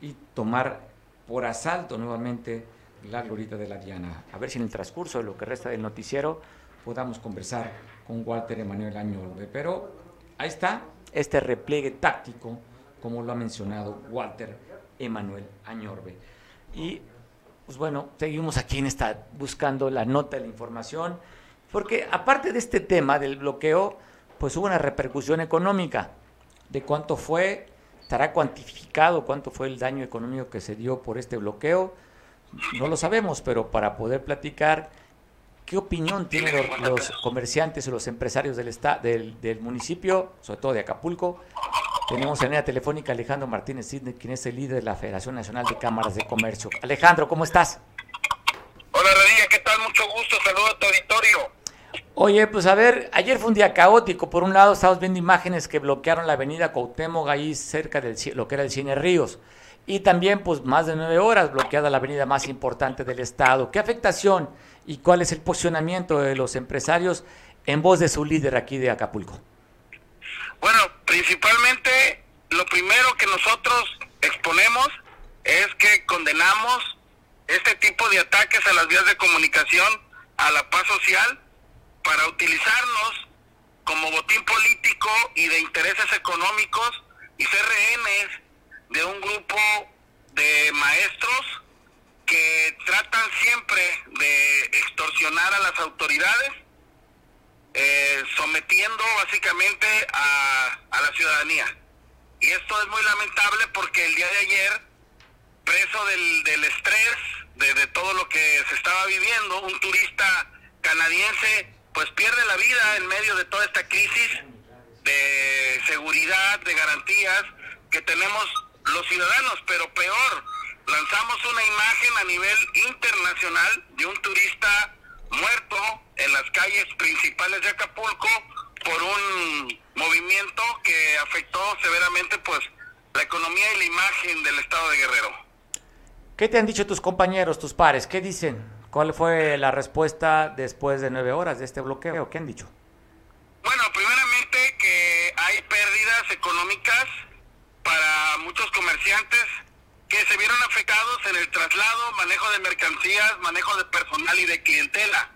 y tomar por asalto nuevamente la glorita de la Diana. A ver si en el transcurso de lo que resta del noticiero podamos conversar con Walter Emanuel Añolve. Pero ahí está este repliegue táctico, como lo ha mencionado Walter Emanuel Añorbe. Y pues bueno, seguimos aquí en esta buscando la nota de la información, porque aparte de este tema del bloqueo, pues hubo una repercusión económica de cuánto fue, estará cuantificado cuánto fue el daño económico que se dio por este bloqueo, no lo sabemos, pero para poder platicar qué opinión tienen los, comerciantes o los empresarios del, del, del municipio, sobre todo de Acapulco, tenemos en línea telefónica Alejandro Martínez Sidney, quien es el líder de la Federación Nacional de Cámaras de Comercio. Alejandro, ¿cómo estás? Hola, Radilla, ¿qué tal? Mucho gusto, saludo a tu auditorio. Oye, pues a ver, ayer fue un día caótico. Por un lado, estamos viendo imágenes que bloquearon la avenida Cuauhtémoc, ahí cerca de lo que era el Cine Ríos. Y también, pues, más de nueve horas bloqueada la avenida más importante del estado. ¿Qué afectación y cuál es el posicionamiento de los empresarios en voz de su líder aquí de Acapulco? Bueno, principalmente lo primero que nosotros exponemos es que condenamos este tipo de ataques a las vías de comunicación, a la paz social, para utilizarnos como botín político y de intereses económicos y ser rehenes de un grupo de maestros que tratan siempre de extorsionar a las autoridades eh, sometiendo básicamente a, la ciudadanía. Y esto es muy lamentable porque el día de ayer, preso del, del estrés, de, todo lo que se estaba viviendo, un turista canadiense pues pierde la vida en medio de toda esta crisis de seguridad, de garantías que tenemos los ciudadanos, pero peor, lanzamos una imagen a nivel internacional de un turista muerto en las calles principales de Acapulco por un movimiento que afectó severamente pues la economía y la imagen del estado de Guerrero. ¿Qué te han dicho tus compañeros, tus pares? ¿Qué dicen? ¿Cuál fue la respuesta después de nueve horas de este bloqueo? ¿Qué han dicho? Bueno, primeramente que hay pérdidas económicas para muchos comerciantes que se vieron afectados en el traslado, manejo de mercancías, manejo de personal y de clientela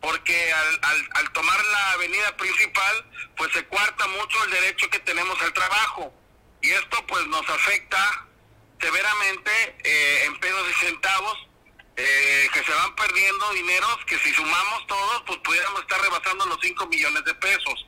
porque al, al, tomar la avenida principal, pues se cuarta mucho el derecho que tenemos al trabajo. Y esto pues nos afecta severamente eh, en pesos y centavos, eh, que se van perdiendo dineros que si sumamos todos, pues pudiéramos estar rebasando los 5 millones de pesos.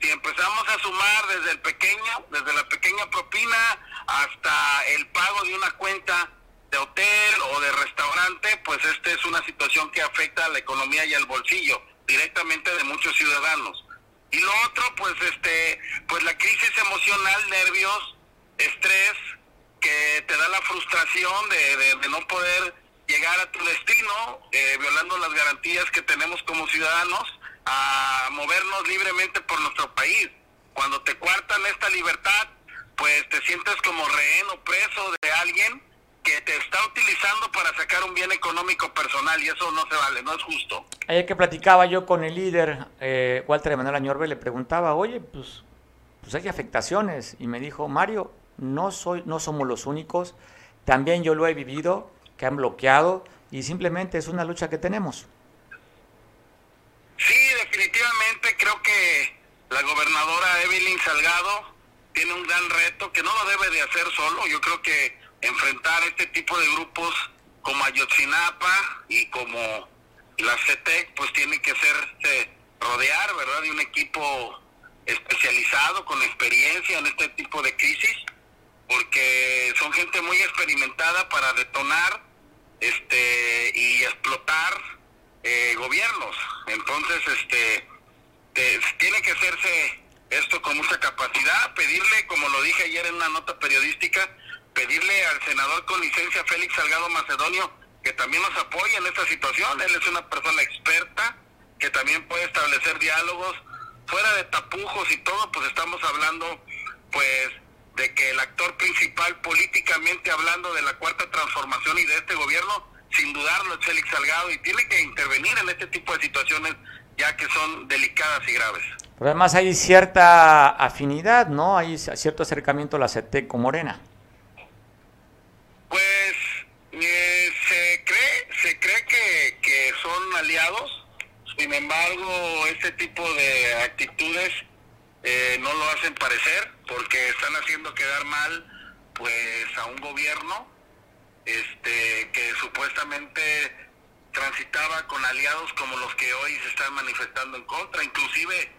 Si empezamos a sumar desde el pequeño, desde la pequeña propina hasta el pago de una cuenta de hotel o de restaurante, pues esta es una situación que afecta a la economía y al bolsillo directamente de muchos ciudadanos. Y lo otro, pues este, pues la crisis emocional, nervios, estrés, que te da la frustración de, de, no poder llegar a tu destino, eh, violando las garantías que tenemos como ciudadanos, a movernos libremente por nuestro país. Cuando te cuartan esta libertad, pues te sientes como rehén o preso de alguien que te está utilizando para sacar un bien económico personal y eso no se vale, no es justo. Ayer que platicaba yo con el líder, eh, Walter Emanuel Añorbe, le preguntaba, oye, pues, pues hay afectaciones. Y me dijo, Mario, no, soy, no somos los únicos, también yo lo he vivido, que han bloqueado y simplemente es una lucha que tenemos. Sí, definitivamente creo que la gobernadora Evelyn Salgado tiene un gran reto que no lo debe de hacer solo. Yo creo que enfrentar este tipo de grupos como Ayotzinapa y como la CETEC, pues tiene que ser rodear, ¿verdad?, de un equipo especializado, con experiencia en este tipo de crisis, porque son gente muy experimentada para detonar este y explotar eh, gobiernos. Entonces, este tiene que hacerse esto con mucha capacidad, pedirle, como lo dije ayer en una nota periodística, pedirle al senador con licencia Félix Salgado Macedonio que también nos apoye en esta situación. Él es una persona experta que también puede establecer diálogos fuera de tapujos y todo, pues estamos hablando pues de que el actor principal políticamente hablando de la cuarta transformación y de este gobierno, sin dudarlo es Félix Salgado y tiene que intervenir en este tipo de situaciones ya que son delicadas y graves. Pero además hay cierta afinidad, ¿no? Hay cierto acercamiento a la CT con Morena. Pues eh, se cree, se cree que, que son aliados, sin embargo, este tipo de actitudes eh, no lo hacen parecer porque están haciendo quedar mal pues a un gobierno este, que supuestamente transitaba con aliados como los que hoy se están manifestando en contra. Inclusive,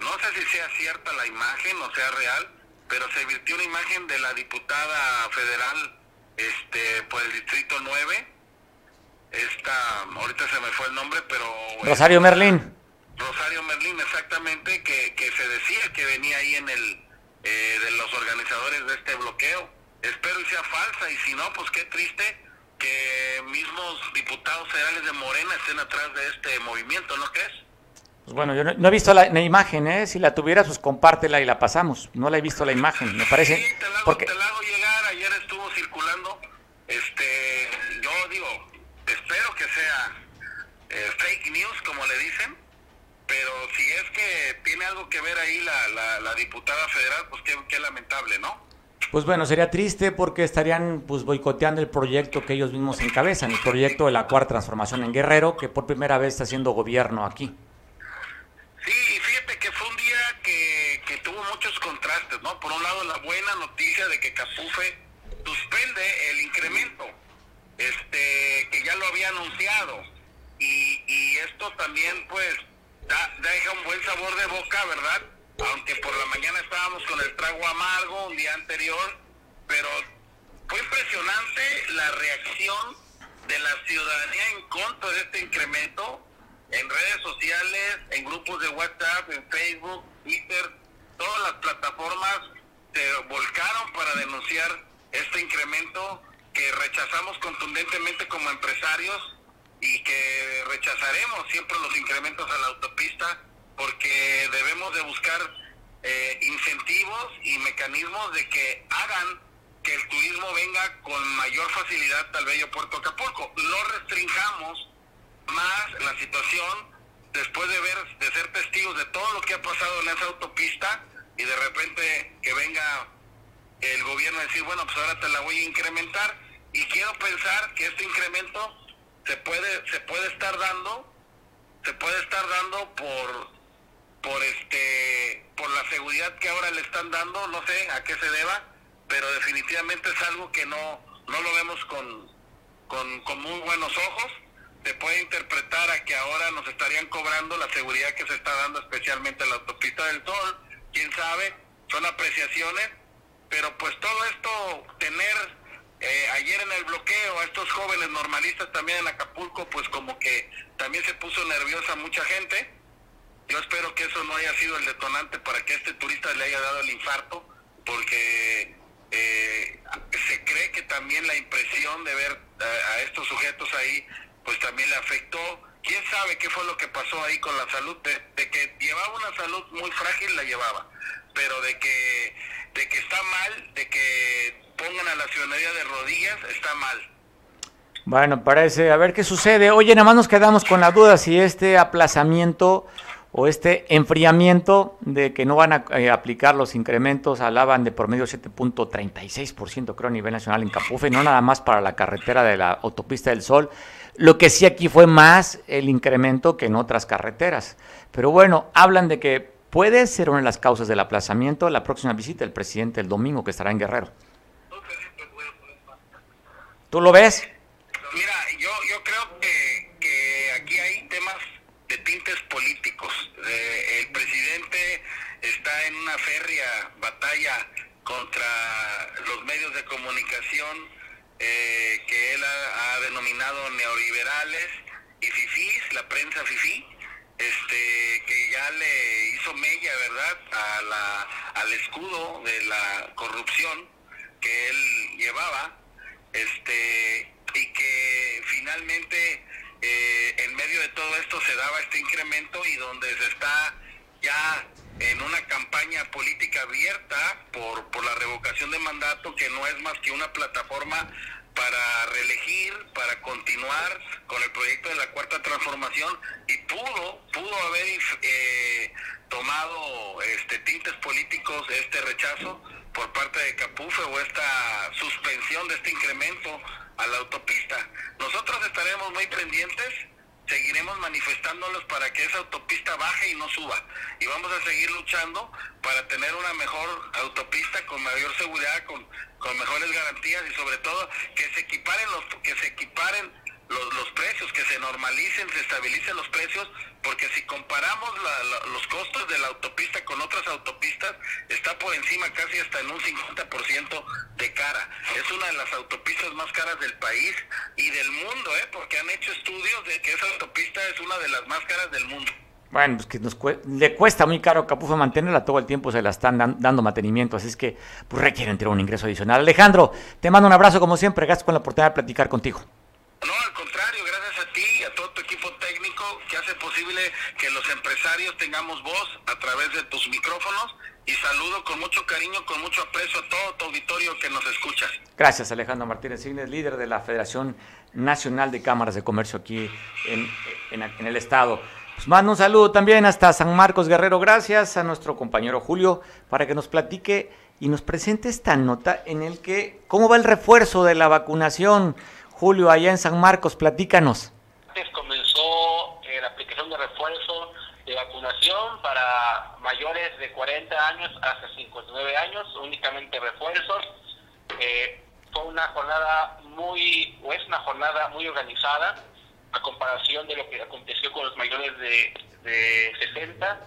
no sé si sea cierta la imagen o sea real, pero se virtió una imagen de la diputada federal este, por el Distrito 9. Esta, ahorita se me fue el nombre, pero... Rosario Merlín. Rosario Merlín, exactamente, que, que se decía que venía ahí en el eh, de los organizadores de este bloqueo. Espero y sea falsa, y si no, pues qué triste que mismos diputados federales de Morena estén atrás de este movimiento, ¿no crees? Pues bueno, yo no, he visto la, imagen, ¿eh? Si la tuvieras, pues compártela y la pasamos. No la he visto la imagen, me parece. Sí, te la hago, porque... te la hago llegar, ayer estuvo circulando. Este, yo digo, espero que sea eh, fake news, como le dicen, pero si es que tiene algo que ver ahí la, la, diputada federal, pues qué, qué, lamentable, ¿no? Pues bueno, sería triste porque estarían pues boicoteando el proyecto que ellos mismos encabezan, el proyecto de la cuarta transformación en Guerrero, que por primera vez está haciendo gobierno aquí. Sí, fíjate que fue un día que, que tuvo muchos contrastes, ¿no? Por un lado la buena noticia de que Capufe suspende el incremento, este, que ya lo había anunciado, y, y esto también pues deja un buen sabor de boca, ¿verdad? Aunque por la mañana estábamos con el trago amargo un día anterior, pero fue impresionante la reacción de la ciudadanía en contra de este incremento en redes sociales, en grupos de WhatsApp, en Facebook, Twitter, todas las plataformas se volcaron para denunciar este incremento que rechazamos contundentemente como empresarios y que rechazaremos siempre los incrementos a la autopista porque debemos de buscar eh, incentivos y mecanismos de que hagan que el turismo venga con mayor facilidad al bello puerto Acapulco. No restringamos más la situación después de ver, de ser testigos de todo lo que ha pasado en esa autopista y de repente que venga el gobierno a decir, bueno, pues ahora te la voy a incrementar y quiero pensar que este incremento se puede se puede estar dando se puede estar dando por por este por la seguridad que ahora le están dando no sé a qué se deba pero definitivamente es algo que no no lo vemos con con, con muy buenos ojos. Se puede interpretar a que ahora nos estarían cobrando la seguridad que se está dando especialmente en la autopista del Sol quién sabe son apreciaciones pero pues todo esto tener eh, ayer en el bloqueo a estos jóvenes normalistas también en Acapulco, pues como que también se puso nerviosa mucha gente. Yo espero que eso no haya sido el detonante para que este turista le haya dado el infarto, porque eh, se cree que también la impresión de ver eh, a, estos sujetos ahí, pues también le afectó. ¿Quién sabe qué fue lo que pasó ahí con la salud? de que llevaba una salud muy frágil, la llevaba, pero de que, de que está mal, de que pongan a la ciudadanía de rodillas, está mal. Bueno, parece, a ver qué sucede. Oye, nada más nos quedamos con la duda si este aplazamiento o este enfriamiento de que no van a eh, aplicar los incrementos, hablaban de promedio 7.36% creo a nivel nacional en Capufe, no nada más para la carretera de la autopista del Sol. Lo que sí aquí fue más el incremento que en otras carreteras. Pero bueno, hablan de que puede ser una de las causas del aplazamiento la próxima visita del presidente el domingo que estará en Guerrero. ¿Tú lo ves? Mira, yo, yo creo que, aquí hay temas de tintes políticos. Eh, el presidente está en una férrea batalla contra los medios de comunicación eh, que él ha, denominado neoliberales y fifís, la prensa fifí, este, que ya le hizo mella, ¿verdad?, a la, al escudo de la corrupción que él llevaba este y que finalmente eh, en medio de todo esto se daba este incremento y donde se está ya en una campaña política abierta por, por la revocación de mandato que no es más que una plataforma para reelegir, para continuar con el proyecto de la cuarta transformación y pudo, pudo haber eh, tomado este tintes políticos este rechazo por parte de Capufe o esta suspensión de este incremento a la autopista. Nosotros estaremos muy pendientes seguiremos manifestándolos para que esa autopista baje y no suba. Y vamos a seguir luchando para tener una mejor autopista con mayor seguridad, con, con mejores garantías y sobre todo que se equiparen los que se equiparen los, los precios, que se normalicen, se estabilicen los precios, porque si comparamos los costos de la autopista con otras autopistas, está por encima casi hasta en un 50% de cara. Es una de las autopistas más caras del país y del mundo, ¿eh? porque han hecho estudios de que esa autopista es una de las más caras del mundo. Bueno, pues que nos le cuesta muy caro a Capufo mantenerla, todo el tiempo se la están dando mantenimiento, así es que pues, requieren tener un ingreso adicional. Alejandro, te mando un abrazo como siempre, gracias por la oportunidad de platicar contigo. No, al contrario, gracias a ti y a todo tu equipo técnico que hace posible que los empresarios tengamos voz a través de tus micrófonos y saludo con mucho cariño, con mucho aprecio a todo tu auditorio que nos escucha. Gracias Alejandro Martínez Signes, líder de la Federación Nacional de Cámaras de Comercio aquí en, en, el estado. Pues mando un saludo también hasta San Marcos Guerrero. Gracias a nuestro compañero Julio para que nos platique y nos presente esta nota en el que cómo va el refuerzo de la vacunación Julio, allá en San Marcos, platícanos. Comenzó eh, la aplicación de refuerzo de vacunación para mayores de 40 años hasta 59 años, únicamente refuerzos. Eh, fue una jornada muy, o es una jornada muy organizada a comparación de lo que aconteció con los mayores de, de 60.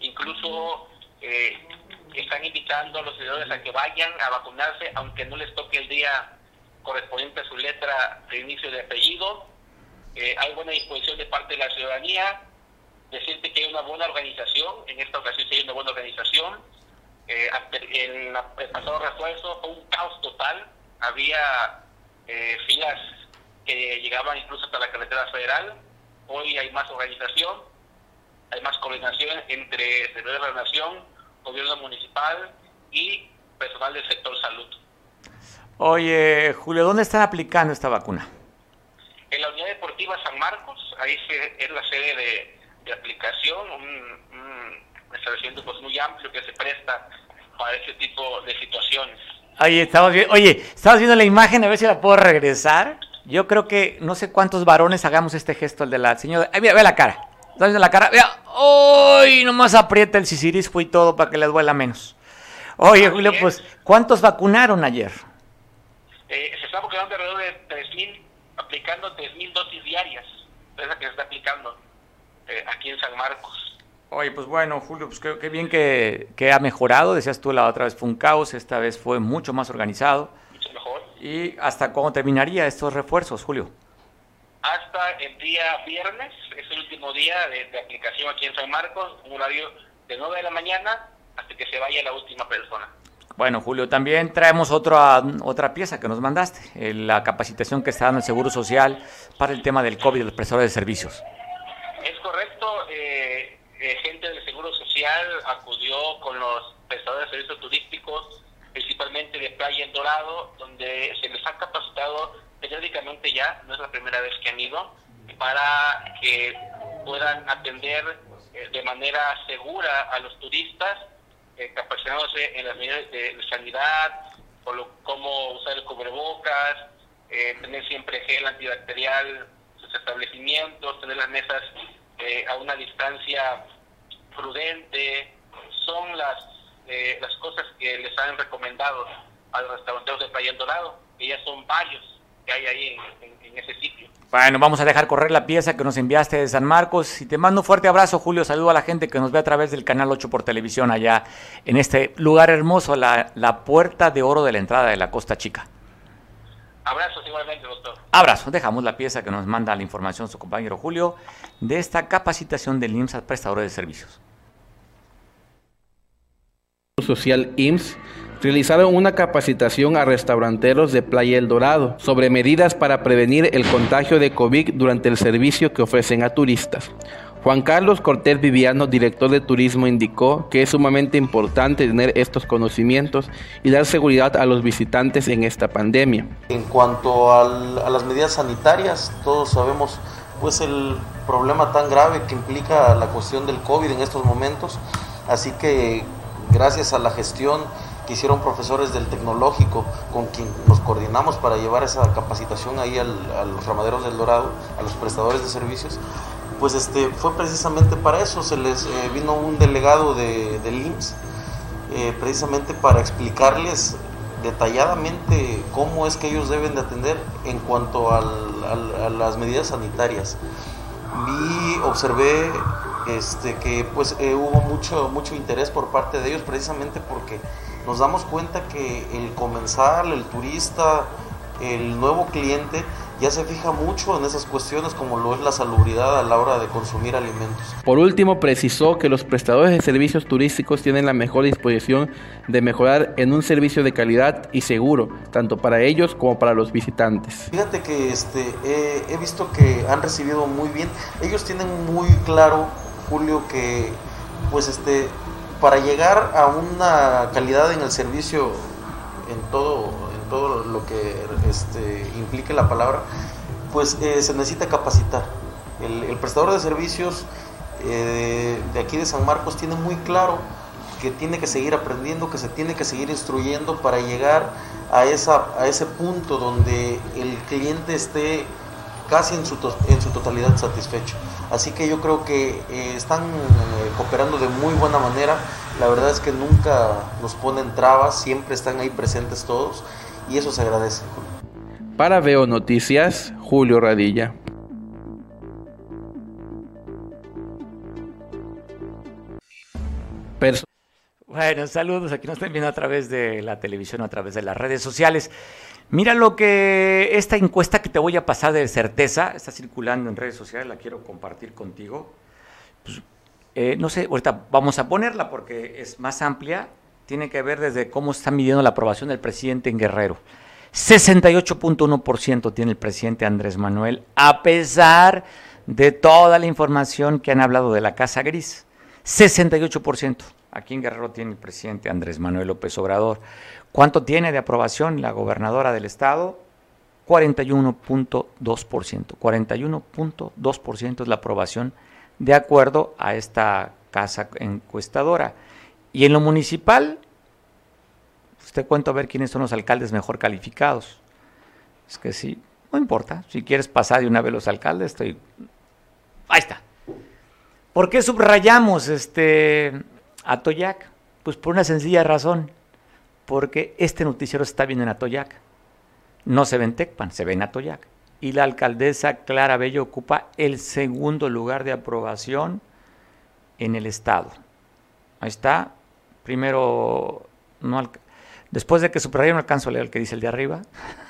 Incluso eh, están invitando a los ciudadanos a que vayan a vacunarse, aunque no les toque el día correspondiente a su letra de inicio de apellido. Eh, hay buena disposición de parte de la ciudadanía. Decirte que hay una buena organización, en esta ocasión sí hay una buena organización. Eh, el pasado refuerzo fue un caos total. Había eh, filas que llegaban incluso hasta la carretera federal. Hoy hay más organización, hay más coordinación entre Secretaría de la Nación, Gobierno Municipal y personal del sector salud. Oye, Julio, ¿dónde están aplicando esta vacuna? En la Unidad Deportiva San Marcos, ahí es la sede de, aplicación, un, establecimiento pues, muy amplio que se presta para ese tipo de situaciones. Oye, estamos, oye, estamos viendo la imagen, a ver si la puedo regresar. Yo creo que no sé cuántos varones hagamos este gesto, el de la señora. Ay, mira, ve la cara. ¿Estás viendo la cara? Vea, ¡Uy! Nomás aprieta el sisirisco y todo para que les duela menos. Oye, Julio, pues, ¿cuántos vacunaron ayer? Eh, se está quedando alrededor de 3.000, aplicando 3.000 dosis diarias. Es la que se está aplicando eh, aquí en San Marcos. Oye, pues bueno, Julio, pues qué, bien que, que, ha mejorado. Decías tú, la otra vez fue un caos, esta vez fue mucho más organizado. Mucho mejor. ¿Y hasta cuándo terminaría estos refuerzos, Julio? Hasta el día viernes, es el último día de, de aplicación aquí en San Marcos, un horario de 9 de la mañana hasta que se vaya la última persona. Bueno, Julio, también traemos otra, otra pieza que nos mandaste, eh, la capacitación que está dando el Seguro Social para el tema del COVID, los prestadores de servicios. Es correcto, eh, eh, gente del Seguro Social acudió con los prestadores de servicios turísticos, principalmente de Playa en Dorado, donde se les ha capacitado periódicamente ya, no es la primera vez que han ido, para que puedan atender de manera segura a los turistas eh, capacitándose en las medidas de, sanidad, cómo usar el cubrebocas, eh, tener siempre gel antibacterial sus establecimientos, tener las mesas eh, a una distancia prudente, son las, eh, las cosas que les han recomendado a los restauranteros de Playa Dorado, que ya son varios que hay ahí en ese sitio. Bueno, vamos a dejar correr la pieza que nos enviaste de San Marcos y te mando un fuerte abrazo, Julio. Saludo a la gente que nos ve a través del canal 8 por televisión allá en este lugar hermoso, la, la puerta de oro de la entrada de la Costa Chica. Abrazos igualmente, doctor. Abrazo. Dejamos la pieza que nos manda la información su compañero Julio de esta capacitación del IMSS prestadores de servicios. Social IMSS realizaron una capacitación a restauranteros de Playa El Dorado sobre medidas para prevenir el contagio de COVID durante el servicio que ofrecen a turistas. Juan Carlos Cortés Viviano, director de turismo, indicó que es sumamente importante tener estos conocimientos y dar seguridad a los visitantes en esta pandemia. En cuanto a las medidas sanitarias, todos sabemos pues el problema tan grave que implica la cuestión del COVID en estos momentos, así que gracias a la gestión que hicieron profesores del tecnológico con quien nos coordinamos para llevar esa capacitación ahí a los ramaderos del Dorado, a los prestadores de servicios, pues este, fue precisamente para eso, se les eh, vino un delegado de, del IMSS, eh, precisamente para explicarles detalladamente cómo es que ellos deben de atender en cuanto a las medidas sanitarias. Vi, observé este, que pues eh, hubo mucho, mucho interés por parte de ellos precisamente porque nos damos cuenta que el comensal, el turista, el nuevo cliente ya se fija mucho en esas cuestiones como lo es la salubridad a la hora de consumir alimentos. Por último, precisó que los prestadores de servicios turísticos tienen la mejor disposición de mejorar en un servicio de calidad y seguro, tanto para ellos como para los visitantes. Fíjate que este, he visto que han recibido muy bien, ellos tienen muy claro, Julio, que pues este, para llegar a una calidad en el servicio en todo todo lo que este, implique la palabra, pues eh, se necesita capacitar. El, prestador de servicios eh, de aquí de San Marcos tiene muy claro que tiene que seguir aprendiendo, que se tiene que seguir instruyendo para llegar a, esa, a ese punto donde el cliente esté casi en su, totalidad satisfecho. Así que yo creo que eh, están cooperando de muy buena manera. La verdad es que nunca nos ponen trabas, siempre están ahí presentes todos y eso se agradece. Para Veo Noticias, Julio Radilla. Bueno, saludos. Aquí nos están viendo a través de la televisión, a través de las redes sociales. Mira lo que esta encuesta que te voy a pasar de certeza está circulando en redes sociales, la quiero compartir contigo. Pues, eh, no sé, ahorita vamos a ponerla porque es más amplia tiene que ver desde cómo está midiendo la aprobación del presidente en Guerrero. 68.1% tiene el presidente Andrés Manuel, a pesar de toda la información que han hablado de la Casa Gris. 68%. Aquí en Guerrero tiene el presidente Andrés Manuel López Obrador. ¿Cuánto tiene de aprobación la gobernadora del estado? 41.2%. 41.2% es la aprobación de acuerdo a esta casa encuestadora. Y en lo municipal, usted cuenta a ver quiénes son los alcaldes mejor calificados. Es que sí, no importa. Si quieres pasar de una vez los alcaldes, estoy. Ahí está. ¿Por qué subrayamos este Atoyac? Pues por una sencilla razón. Porque este noticiero está viendo en Atoyac. No se ve en Tecpan, se ve en Atoyac. Y la alcaldesa Clara Bello ocupa el segundo lugar de aprobación en el estado. Ahí está, primero, no después de que subrayé no alcanzo a leer el que dice el de arriba.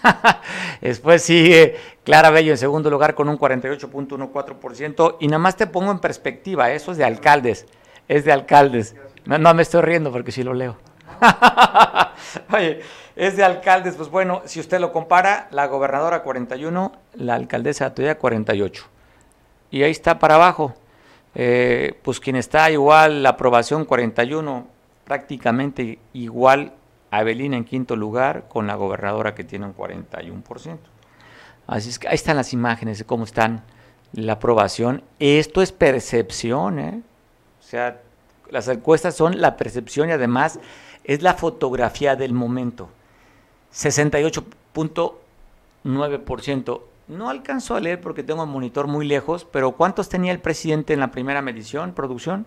después sigue Clara Bello en segundo lugar con un 48.14%. Y nada más te pongo en perspectiva, eso es de alcaldes, es de alcaldes. No, me estoy riendo porque sí lo leo. Oye, es de alcaldes, pues bueno, si usted lo compara, la gobernadora 41, la alcaldesa de 48. Y ahí está para abajo. Eh, pues quien está igual, la aprobación 41, prácticamente igual a Evelina en quinto lugar con la gobernadora que tiene un 41%. Así es que ahí están las imágenes de cómo están la aprobación. Esto es percepción, ¿eh? O sea, las encuestas son la percepción y además es la fotografía del momento. 68.9%. No alcanzo a leer porque tengo el monitor muy lejos, pero ¿cuántos tenía el presidente en la primera medición, producción?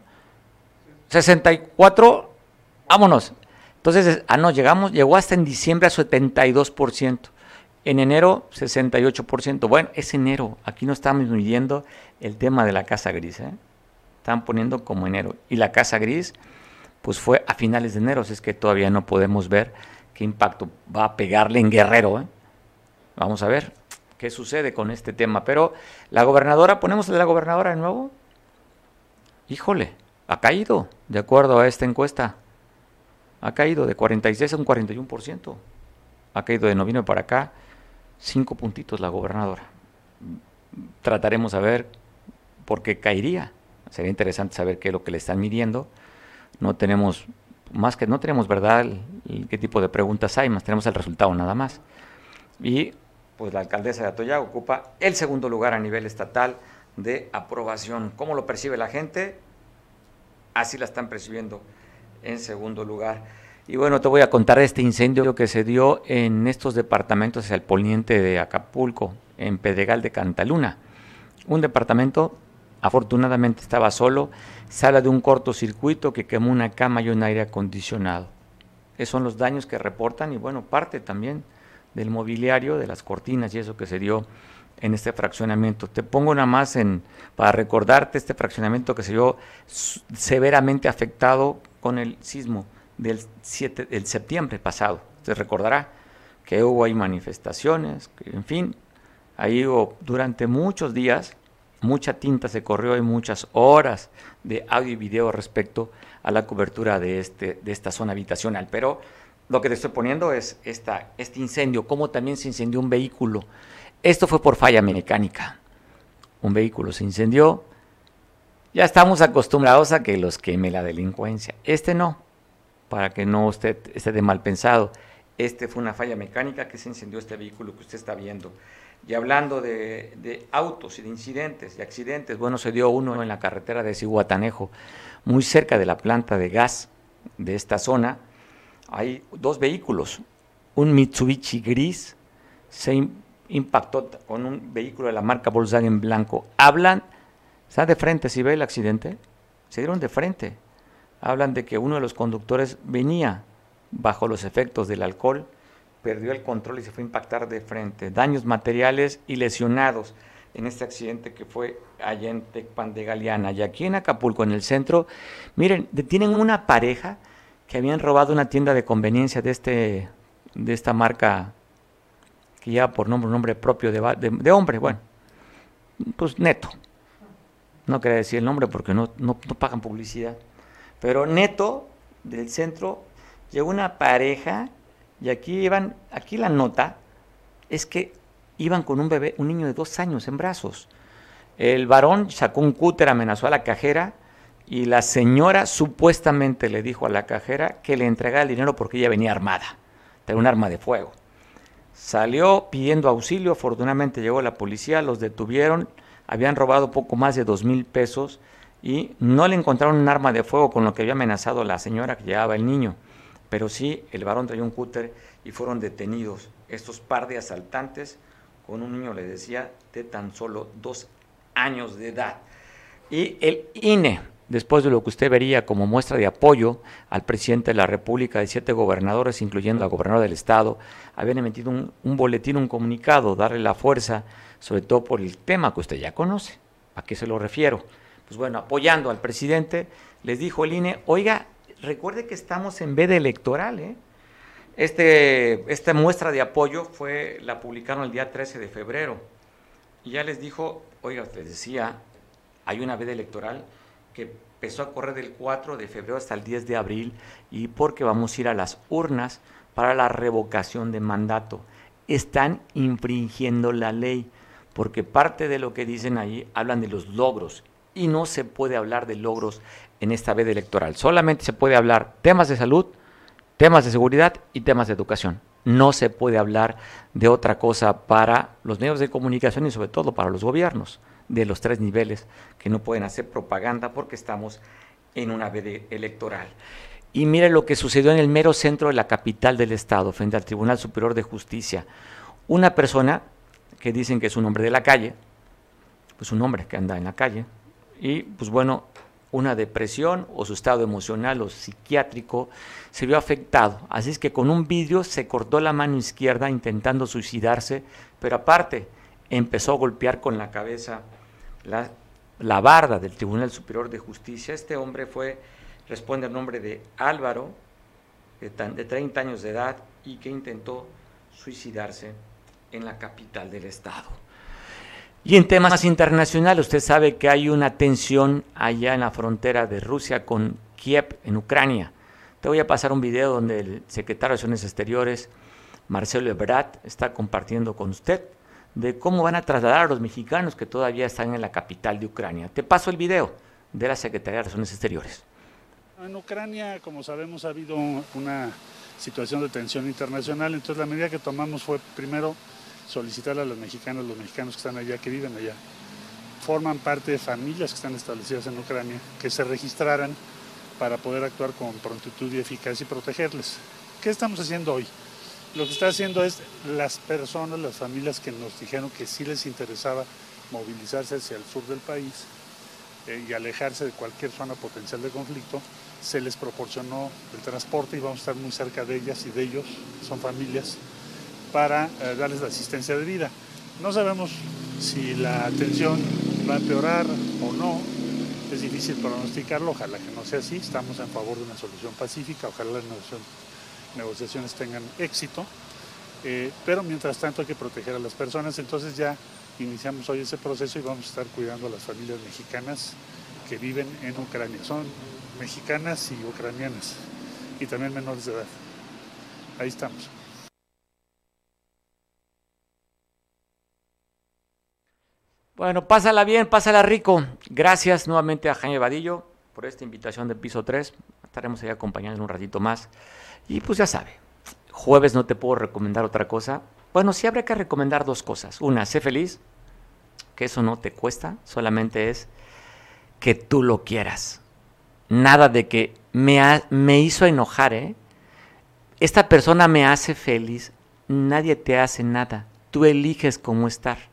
64 vámonos. Entonces, ah, no, llegamos, llegó hasta en diciembre a 72%. En enero, 68%. Bueno, es enero. Aquí no estamos midiendo el tema de la casa gris. ¿eh? Están poniendo como enero. Y la casa gris, pues fue a finales de enero. Así es que todavía no podemos ver qué impacto va a pegarle en Guerrero. ¿eh? Vamos a ver qué sucede con este tema. Pero la gobernadora, ponemos de la gobernadora de nuevo. Híjole, ha caído, de acuerdo a esta encuesta ha caído de 46 a un 41%. Ha caído de noviembre para acá cinco puntitos la gobernadora. Trataremos a ver por qué caería. Sería interesante saber qué es lo que le están midiendo. No tenemos, más que no tenemos verdad qué tipo de preguntas hay, más tenemos el resultado nada más. Y pues la alcaldesa de Atoya ocupa el segundo lugar a nivel estatal de aprobación. ¿Cómo lo percibe la gente? Así la están percibiendo en segundo lugar. Y bueno, te voy a contar este incendio que se dio en estos departamentos hacia el poniente de Acapulco, en Pedregal de Cantaluna. Un departamento, afortunadamente estaba solo, sale de un cortocircuito que quemó una cama y un aire acondicionado. Esos son los daños que reportan y bueno, parte también del mobiliario, de las cortinas y eso que se dio en este fraccionamiento. Te pongo nada más en, para recordarte este fraccionamiento que se vio severamente afectado con el sismo del, 7, del septiembre pasado. Se recordará que hubo ahí manifestaciones, que, en fin, ahí hubo durante muchos días, mucha tinta se corrió y muchas horas de audio y video respecto a la cobertura de, este, de esta zona habitacional. Pero lo que te estoy poniendo es esta, este incendio, cómo también se incendió un vehículo esto fue por falla mecánica. Un vehículo se incendió. Ya estamos acostumbrados a que los queme la delincuencia. Este no, para que no usted esté de mal pensado. Este fue una falla mecánica que se incendió este vehículo que usted está viendo. Y hablando de, autos y de incidentes y accidentes, bueno, se dio uno en la carretera de Cihuatanejo, muy cerca de la planta de gas de esta zona. Hay dos vehículos, un Mitsubishi gris se impactó con un vehículo de la marca Volkswagen blanco. Hablan, está de frente, si ve el accidente, se dieron de frente. Hablan de que uno de los conductores venía bajo los efectos del alcohol, perdió el control y se fue a impactar de frente. Daños materiales y lesionados en este accidente que fue allá en Tecpan de Galeana. Y aquí en Acapulco, en el centro, miren, detienen una pareja que habían robado una tienda de conveniencia de, este, de esta marca que ya por nombre, nombre propio de, hombre, bueno, pues neto. No quería decir el nombre porque no, no, pagan publicidad. Pero neto del centro llegó una pareja y aquí iban, aquí la nota es que iban con un bebé, un niño de dos años en brazos. El varón sacó un cúter, amenazó a la cajera y la señora supuestamente le dijo a la cajera que le entregara el dinero porque ella venía armada, tenía un arma de fuego. Salió pidiendo auxilio, afortunadamente llegó la policía, los detuvieron, habían robado poco más de dos mil pesos y no le encontraron un arma de fuego con lo que había amenazado la señora que llevaba el niño, pero sí el varón traía un cúter y fueron detenidos estos par de asaltantes con un niño, le decía, de tan solo dos años de edad. Y el INE después de lo que usted vería como muestra de apoyo al presidente de la República de siete gobernadores, incluyendo al gobernador del Estado, habían emitido un, boletín, un comunicado, darle la fuerza, sobre todo por el tema que usted ya conoce. ¿A qué se lo refiero? Pues bueno, apoyando al presidente, les dijo el INE, oiga, recuerde que estamos en veda electoral, ¿eh? Este, esta muestra de apoyo fue, la publicaron el día 13 de febrero. Y ya les dijo, oiga, les decía, hay una veda electoral, que empezó a correr del 4 de febrero hasta el 10 de abril y porque vamos a ir a las urnas para la revocación de mandato. Están infringiendo la ley porque parte de lo que dicen ahí hablan de los logros y no se puede hablar de logros en esta veda electoral. Solamente se puede hablar temas de salud, temas de seguridad y temas de educación. No se puede hablar de otra cosa para los medios de comunicación y sobre todo para los gobiernos de los tres niveles que no pueden hacer propaganda porque estamos en una veda electoral. Y mire lo que sucedió en el mero centro de la capital del estado, frente al Tribunal Superior de Justicia. Una persona que dicen que es un hombre de la calle, pues un hombre que anda en la calle, y pues bueno, una depresión o su estado emocional o psiquiátrico se vio afectado. Así es que con un vidrio se cortó la mano izquierda intentando suicidarse, pero aparte empezó a golpear con la cabeza la, la barda del Tribunal Superior de Justicia. Este hombre fue, responde al nombre de Álvaro, de, de 30 años de edad, y que intentó suicidarse en la capital del estado. Y en temas internacionales, usted sabe que hay una tensión allá en la frontera de Rusia con Kiev, en Ucrania. Te voy a pasar un video donde el secretario de Relaciones Exteriores, Marcelo Ebrard, está compartiendo con usted de cómo van a trasladar a los mexicanos que todavía están en la capital de Ucrania. Te paso el video de la Secretaría de Relaciones Exteriores. En Ucrania, como sabemos, ha habido una situación de tensión internacional, entonces la medida que tomamos fue primero solicitar a los mexicanos, los mexicanos que están allá, que viven allá, forman parte de familias que están establecidas en Ucrania, que se registraran para poder actuar con prontitud y eficacia y protegerles. ¿Qué estamos haciendo hoy? Lo que está haciendo es las personas, las familias que nos dijeron que sí les interesaba movilizarse hacia el sur del país eh, y alejarse de cualquier zona potencial de conflicto, se les proporcionó el transporte y vamos a estar muy cerca de ellas y de ellos, son familias, para eh, darles la asistencia de vida. No sabemos si la atención va a empeorar o no, es difícil pronosticarlo, ojalá que no sea así, estamos en favor de una solución pacífica, ojalá las negociaciones tengan éxito, eh, pero mientras tanto hay que proteger a las personas, entonces ya iniciamos hoy ese proceso y vamos a estar cuidando a las familias mexicanas que viven en Ucrania, son mexicanas y ucranianas, y también menores de edad. Ahí estamos. Bueno, pásala bien, pásala rico. Gracias nuevamente a Jaime Vadillo por esta invitación de piso 3. Estaremos ahí acompañando un ratito más. Y pues ya sabe, jueves no te puedo recomendar otra cosa. Bueno, sí habría que recomendar dos cosas. Una, sé feliz, que eso no te cuesta, solamente es que tú lo quieras. Nada de que me, me hizo enojar, ¿eh? Esta persona me hace feliz. Nadie te hace nada. Tú eliges cómo estar.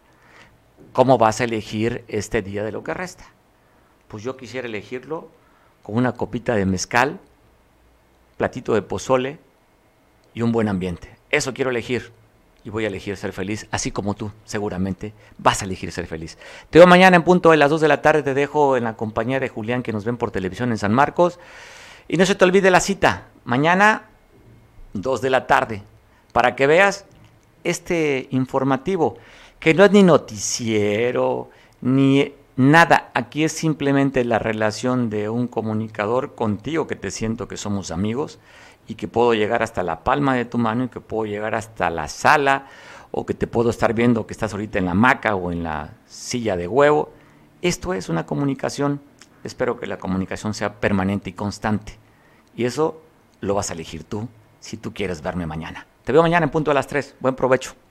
¿Cómo vas a elegir este día de lo que resta? Pues yo quisiera elegirlo con una copita de mezcal, platito de pozole y un buen ambiente. Eso quiero elegir y voy a elegir ser feliz, así como tú seguramente vas a elegir ser feliz. Te veo mañana en punto de las 2 de la tarde, te dejo en la compañía de Julián que nos ven por televisión en San Marcos. Y no se te olvide la cita, mañana 2 de la tarde, para que veas este informativo que no es ni noticiero, ni nada. Aquí es simplemente la relación de un comunicador contigo, que te siento que somos amigos y que puedo llegar hasta la palma de tu mano y que puedo llegar hasta la sala o que te puedo estar viendo que estás ahorita en la hamaca o en la silla de huevo. Esto es una comunicación. Espero que la comunicación sea permanente y constante. Y eso lo vas a elegir tú si tú quieres verme mañana. Te veo mañana en punto a las 3. Buen provecho.